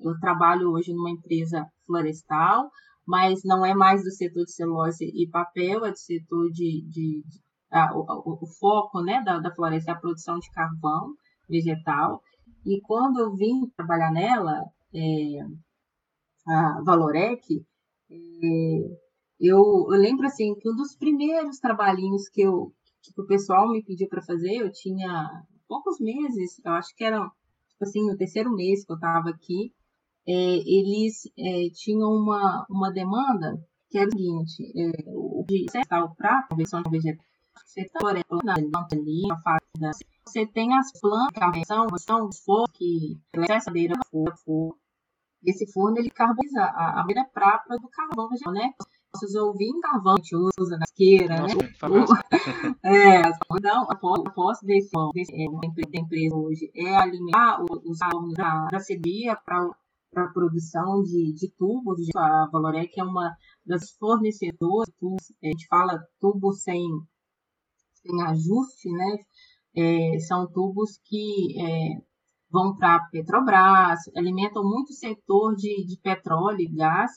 eu trabalho hoje numa empresa florestal, mas não é mais do setor de celulose e papel, é do setor de. de, de a, o, o, foco né, da, da floresta é a produção de carvão vegetal. E quando eu vim trabalhar nela, é, a Valorec, é, eu, eu, lembro assim que um dos primeiros trabalhinhos que, eu, que o pessoal me pediu para fazer, eu tinha poucos meses, eu acho que era tipo assim, no terceiro mês que eu estava aqui, eles é, tinham uma, uma demanda que era o seguinte, é, o de para a conversão vegetal, você você tem as plantas, são, são os fornos que essa madeira for, esse forno ele carboniza a, a madeira própria do carvão vegetal, né? Vocês ouvem carvão que a gente usa na esqueira, né? O, é, então, a posse desse, desse é, da empresa hoje é alimentar os fornos da, da cedia para para a produção de, de tubos. A Valorec é uma das fornecedoras, a gente fala tubos sem, sem ajuste, né? É, são tubos que é, vão para a Petrobras, alimentam muito o setor de, de petróleo e gás,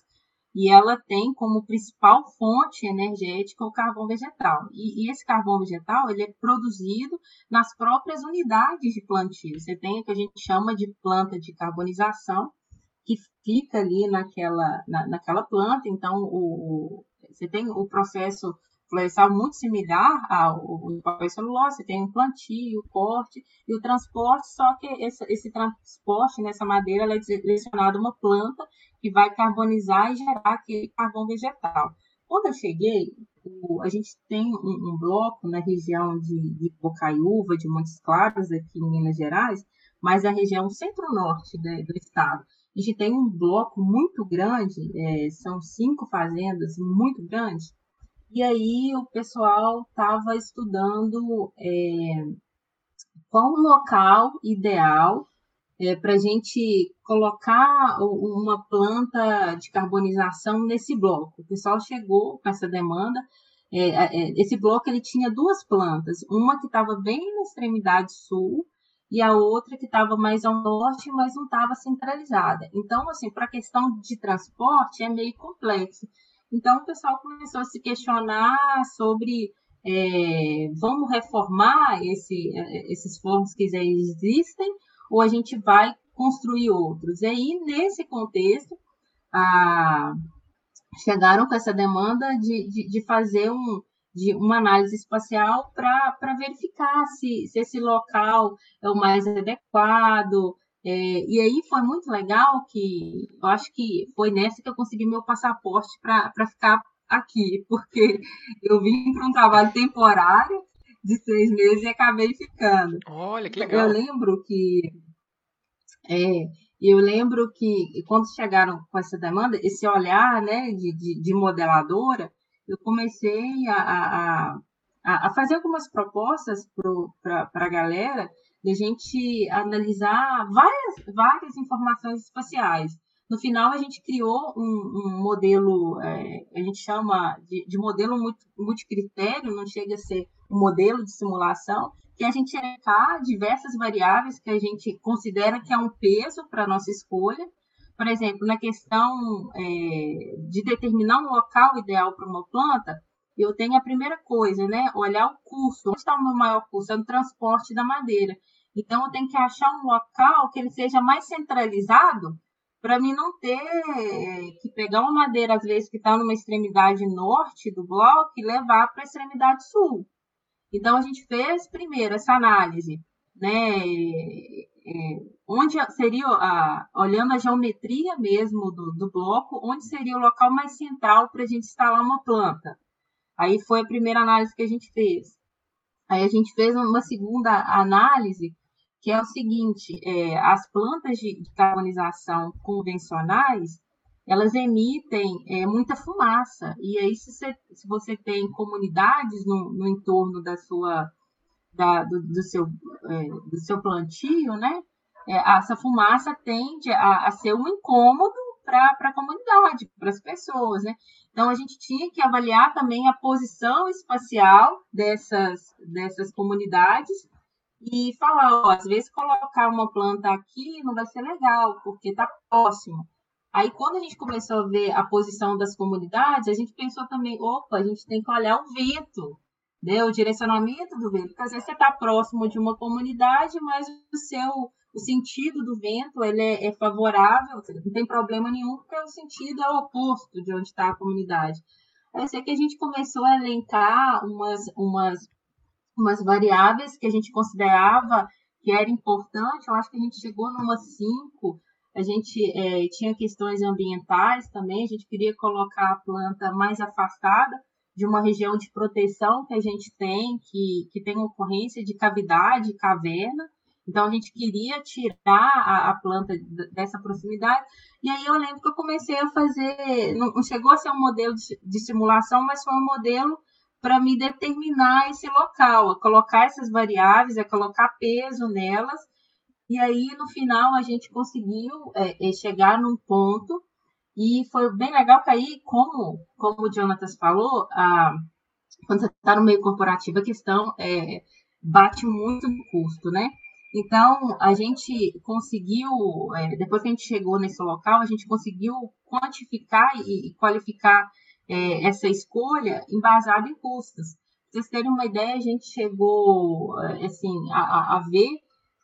e ela tem como principal fonte energética o carvão vegetal. E, e, esse carvão vegetal ele é produzido nas próprias unidades de plantio. Você tem o que a gente chama de planta de carbonização, que fica ali naquela, na, naquela planta. Então, o, o, você tem o processo florestal muito similar ao, papel celulose, você tem o plantio, o corte e o transporte, só que esse, esse transporte nessa madeira é direcionado a uma planta que vai carbonizar e gerar aquele carvão vegetal. Quando eu cheguei, o, a gente tem um, um, bloco na região de, de Bocaiúva, de Montes Claros, aqui em Minas Gerais, mas a região centro-norte do estado. A gente tem um bloco muito grande, é, são cinco fazendas muito grandes, e aí o pessoal estava estudando é, qual o local ideal é, para a gente colocar uma planta de carbonização nesse bloco. O pessoal chegou com essa demanda. É, é esse bloco ele tinha duas plantas, uma que estava bem na extremidade sul e a outra que estava mais ao norte, mas não estava centralizada. Então, assim, para a questão de transporte é meio complexo. Então, o pessoal começou a se questionar sobre é, vamos reformar esse, é, esses fornos que já existem ou a gente vai construir outros. E aí, nesse contexto, a, chegaram com essa demanda de, de, de fazer um, de uma análise espacial para verificar se, se esse local é o mais adequado. É, e aí foi muito legal que eu acho que foi nessa que eu consegui meu passaporte para ficar aqui, porque eu vim para um trabalho temporário de seis meses e acabei ficando. Olha, que legal. Eu lembro que. É, eu lembro que quando chegaram com essa demanda, esse olhar né, de, de, de modeladora, eu comecei a, a, a, fazer algumas propostas para a galera de a gente analisar várias, várias informações espaciais. No final, a gente criou um, um modelo, é, a gente chama de, de modelo multicritério, não chega a ser um modelo de simulação, que a gente elencar diversas variáveis que a gente considera que é um peso para a nossa escolha. Por exemplo, na questão é, de determinar um local ideal para uma planta, eu tenho a primeira coisa, né? Olhar o custo. Onde está o meu maior custo? É no transporte da madeira. Então, eu tenho que achar um local que ele seja mais centralizado para mim não ter que pegar uma madeira, às vezes, que está numa extremidade norte do bloco e levar para a extremidade sul. Então, a gente fez primeiro essa análise, né? É, onde seria, a, olhando a geometria mesmo do, do bloco, onde seria o local mais central para a gente instalar uma planta. Aí foi a primeira análise que a gente fez. Aí a gente fez uma segunda análise que é o seguinte: é, as plantas de, de, carbonização convencionais elas emitem é, muita fumaça e aí se você, se você tem comunidades no, no entorno da sua da, do, do, seu é, do seu plantio, né? É, essa fumaça tende a, a ser um incômodo para a comunidade, para as pessoas, né? Então a gente tinha que avaliar também a posição espacial dessas dessas comunidades e falar, ó, às vezes colocar uma planta aqui não vai ser legal, porque está próximo. Aí, quando a gente começou a ver a posição das comunidades, a gente pensou também, opa, a gente tem que olhar o vento, né? o direcionamento do vento, porque às vezes você está próximo de uma comunidade, mas o seu o sentido do vento ele é, é favorável, não tem problema nenhum, porque o sentido é o oposto de onde está a comunidade. Aí sei que a gente começou a elencar umas, umas umas variáveis que a gente considerava que era importante, eu acho que a gente chegou numa cinco, a gente é, tinha questões ambientais também, a gente queria colocar a planta mais afastada de uma região de proteção que a gente tem, que, que tem ocorrência de cavidade, caverna, então a gente queria tirar a, a, planta dessa proximidade. E aí eu lembro que eu comecei a fazer, não chegou a ser um modelo de, de simulação, mas foi um modelo para me determinar esse local, a colocar essas variáveis, a colocar peso nelas. E aí, no final, a gente conseguiu é, é, chegar num ponto e foi bem legal que aí, como, como o Jonatas falou, a, quando você está no meio corporativo, a questão é, bate muito no custo, né? Então, a gente conseguiu, é, depois que a gente chegou nesse local, a gente conseguiu quantificar e, e qualificar é, essa escolha embasada em custos. Pra vocês terem uma ideia, a gente chegou assim, a, a ver é,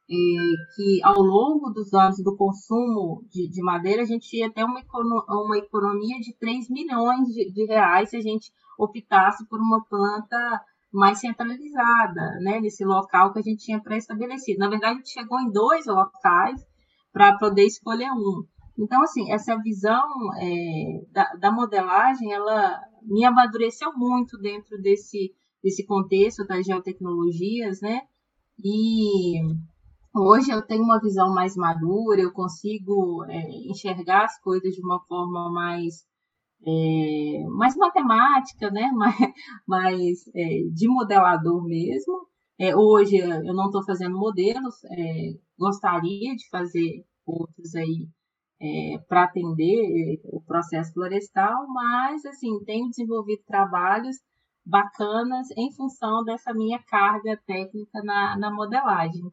que ao longo dos anos do consumo de, de, madeira, a gente ia ter uma, uma economia de 3 milhões de, de, reais se a gente optasse por uma planta mais centralizada, né, nesse local que a gente tinha pré-estabelecido. Na verdade, a gente chegou em dois locais para poder escolher um. Então, assim, essa visão é, da, da, modelagem, ela me amadureceu muito dentro desse, desse contexto das geotecnologias, né? E hoje eu tenho uma visão mais madura, eu consigo é, enxergar as coisas de uma forma mais, é, mais matemática, né? Mais, mais é, de modelador mesmo. É, hoje eu não estou fazendo modelos, é, gostaria de fazer outros aí é, para atender o processo florestal, mas assim tenho desenvolvido trabalhos bacanas em função dessa minha carga técnica na, na modelagem.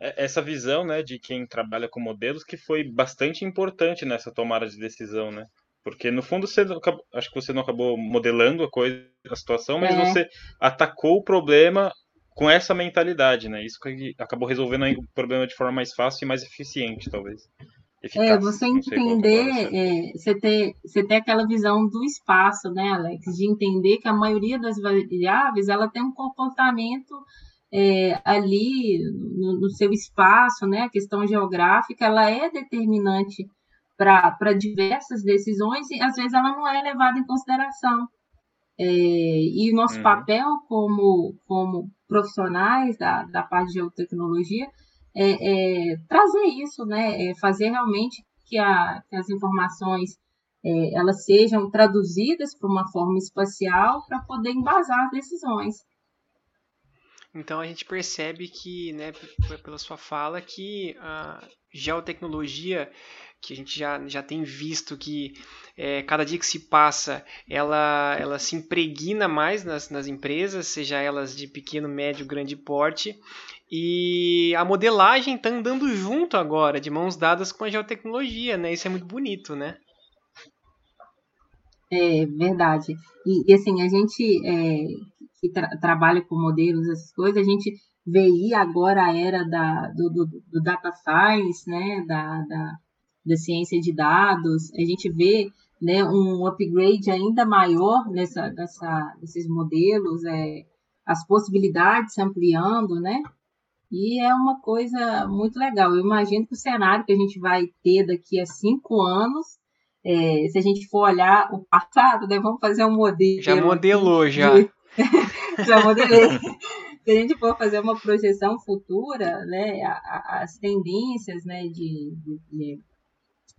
É, essa visão, né, de quem trabalha com modelos que foi bastante importante nessa tomada de decisão, né? Porque no fundo você acabou, acho que você não acabou modelando a coisa, a situação, mas é. você atacou o problema com essa mentalidade, né? Isso que acabou resolvendo o problema de forma mais fácil e mais eficiente, talvez. eficaz. É, você entender, é, você, ter, você ter aquela visão do espaço, né, Alex? De entender que a maioria das variáveis ela tem um comportamento é, ali no, no, seu espaço, né? A questão geográfica ela é determinante para diversas decisões e às vezes ela não é levada em consideração. É, e o nosso uhum. papel como, como profissionais da, da parte de geotecnologia é, é trazer isso, né? É fazer realmente que, a, que as informações é, elas sejam traduzidas para uma forma espacial para poder embasar as decisões. Então a gente percebe que, né, pela sua fala, que a geotecnologia que a gente já, já tem visto que é, cada dia que se passa ela, ela se impregna mais nas, nas empresas, seja elas de pequeno, médio, grande porte, e a modelagem está andando junto agora, de mãos dadas com a geotecnologia, né? Isso é muito bonito, né? É verdade. E, e assim, a gente é, que tra trabalha com modelos, essas coisas, a gente vê aí agora a era da, do, do, do data science, né? Da, da, da ciência de dados, a gente vê né, um upgrade ainda maior nessa, nessa, nesses modelos, é, as possibilidades ampliando, né? E é uma coisa muito legal. Eu imagino que o cenário que a gente vai ter daqui a cinco anos, é, se a gente for olhar o passado, né, vamos fazer um modelo. Já modelou, já. se a gente for fazer uma projeção futura, né, as tendências né, de, de, de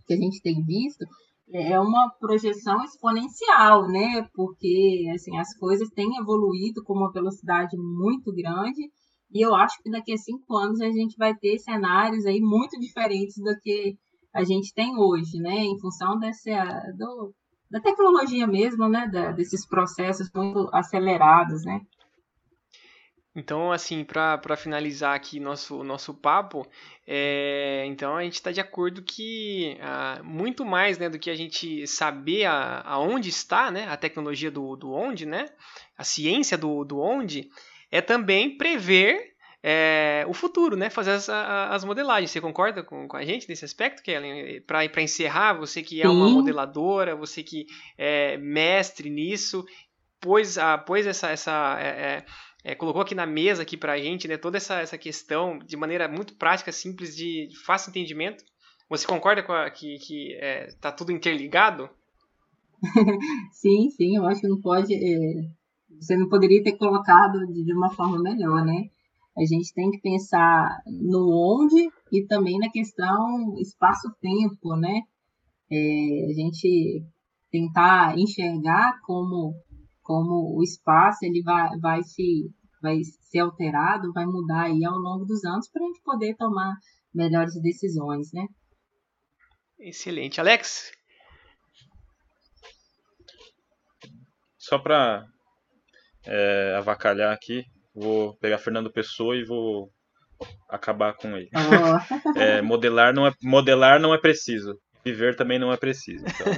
que a gente tem visto, é uma projeção exponencial, né? Porque assim, as coisas têm evoluído com uma velocidade muito grande e eu acho que daqui a cinco anos a gente vai ter cenários aí muito diferentes do que a gente tem hoje, né? Em função dessa, do, da tecnologia mesmo, né? Da, desses processos muito acelerados, né? Então, assim, para finalizar aqui nosso, nosso papo, é, então a gente está de acordo que ah, muito mais né, do que a gente saber a, aonde está né, a tecnologia do, do onde, né, a ciência do, do onde, é também prever é, o futuro, né, fazer as, as modelagens. Você concorda com, com a gente nesse aspecto, Kellen? Para encerrar, você que é Sim. uma modeladora, você que é mestre nisso, pôs, a, pôs essa, essa é, é é, colocou aqui na mesa aqui para a gente né, toda essa, essa questão de maneira muito prática, simples, de, de fácil entendimento. Você concorda com a, que está é, tá tudo interligado? sim, sim, eu acho que não pode. É, você não poderia ter colocado de, de uma forma melhor, né? A gente tem que pensar no onde e também na questão espaço-tempo, né? É, a gente tentar enxergar como como o espaço ele vai, vai se vai ser alterado, vai mudar aí ao longo dos anos para a gente poder tomar melhores decisões, né? Excelente, Alex. Só para é, avacalhar aqui, vou pegar Fernando Pessoa e vou acabar com ele. Oh. É, modelar não é modelar não é preciso, viver também não é preciso. Então,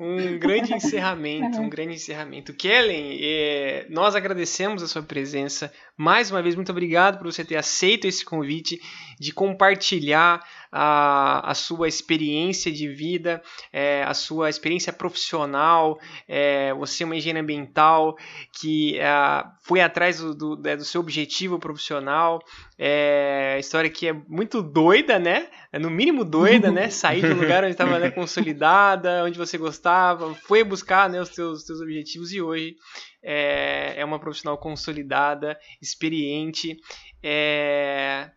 um grande encerramento, um grande encerramento. Kellen, é, nós agradecemos a sua presença. Mais uma vez, muito obrigado por você ter aceito esse convite de compartilhar a, a sua experiência de vida, é, a sua experiência profissional. É, você é uma engenheira ambiental que é, foi atrás do, do, é, do, seu objetivo profissional. É, história que é muito doida, né? É no mínimo doida, né? Sair um lugar onde estava né, consolidada, onde você gostava, foi buscar né, os seus, seus objetivos e hoje é, é uma profissional consolidada, experiente. É,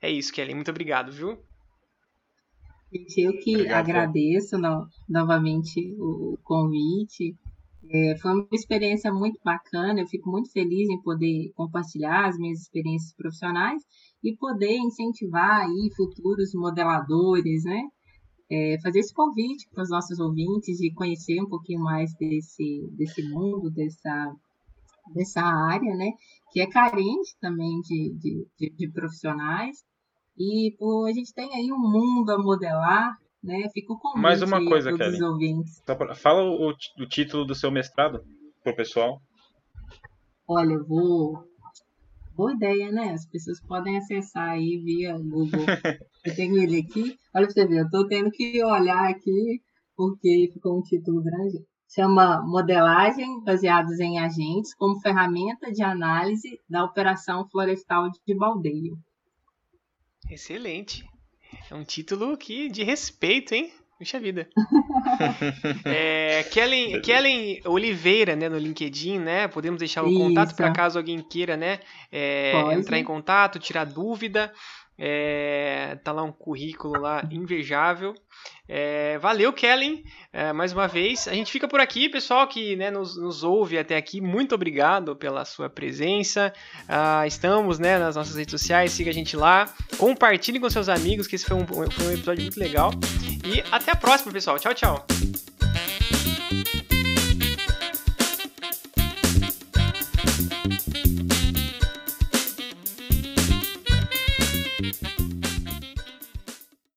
é isso, Kelly. Muito obrigado, viu? Gente, eu que Obrigado. agradeço no, novamente o convite. É, foi uma experiência muito bacana. Eu fico muito feliz em poder compartilhar as minhas experiências profissionais e poder incentivar aí futuros modeladores, né? É, fazer esse convite para os nossos ouvintes de conhecer um pouquinho mais desse, desse mundo, dessa, dessa área, né? Que é carente também de, de, de, de profissionais e pô, a gente tem aí um mundo a modelar, né? Fica o convite Mais uma coisa, Kelly. Fala o, o título do seu mestrado pro pessoal. Olha, eu vou Boa ideia, né? As pessoas podem acessar aí via Google. eu tenho ele aqui. Olha pra você ver, eu tô tendo que olhar aqui porque ficou um título grande. Chama Modelagem baseados em agentes como ferramenta de análise da operação florestal de baldeio. Excelente. É um título que de respeito, hein? Puxa vida. é, Kellen, Kellen Oliveira, né, no LinkedIn, né? Podemos deixar o Isso. contato para caso alguém queira, né? É, entrar em contato, tirar dúvida. É, tá lá um currículo lá invejável. É, valeu, Kellen, é, mais uma vez. A gente fica por aqui, pessoal que né, nos, nos, ouve até aqui. Muito obrigado pela sua presença. Ah, estamos né, nas nossas redes sociais, siga a gente lá. Compartilhe com seus amigos, que esse foi um, foi um episódio muito legal. E até a próxima, pessoal. Tchau, tchau.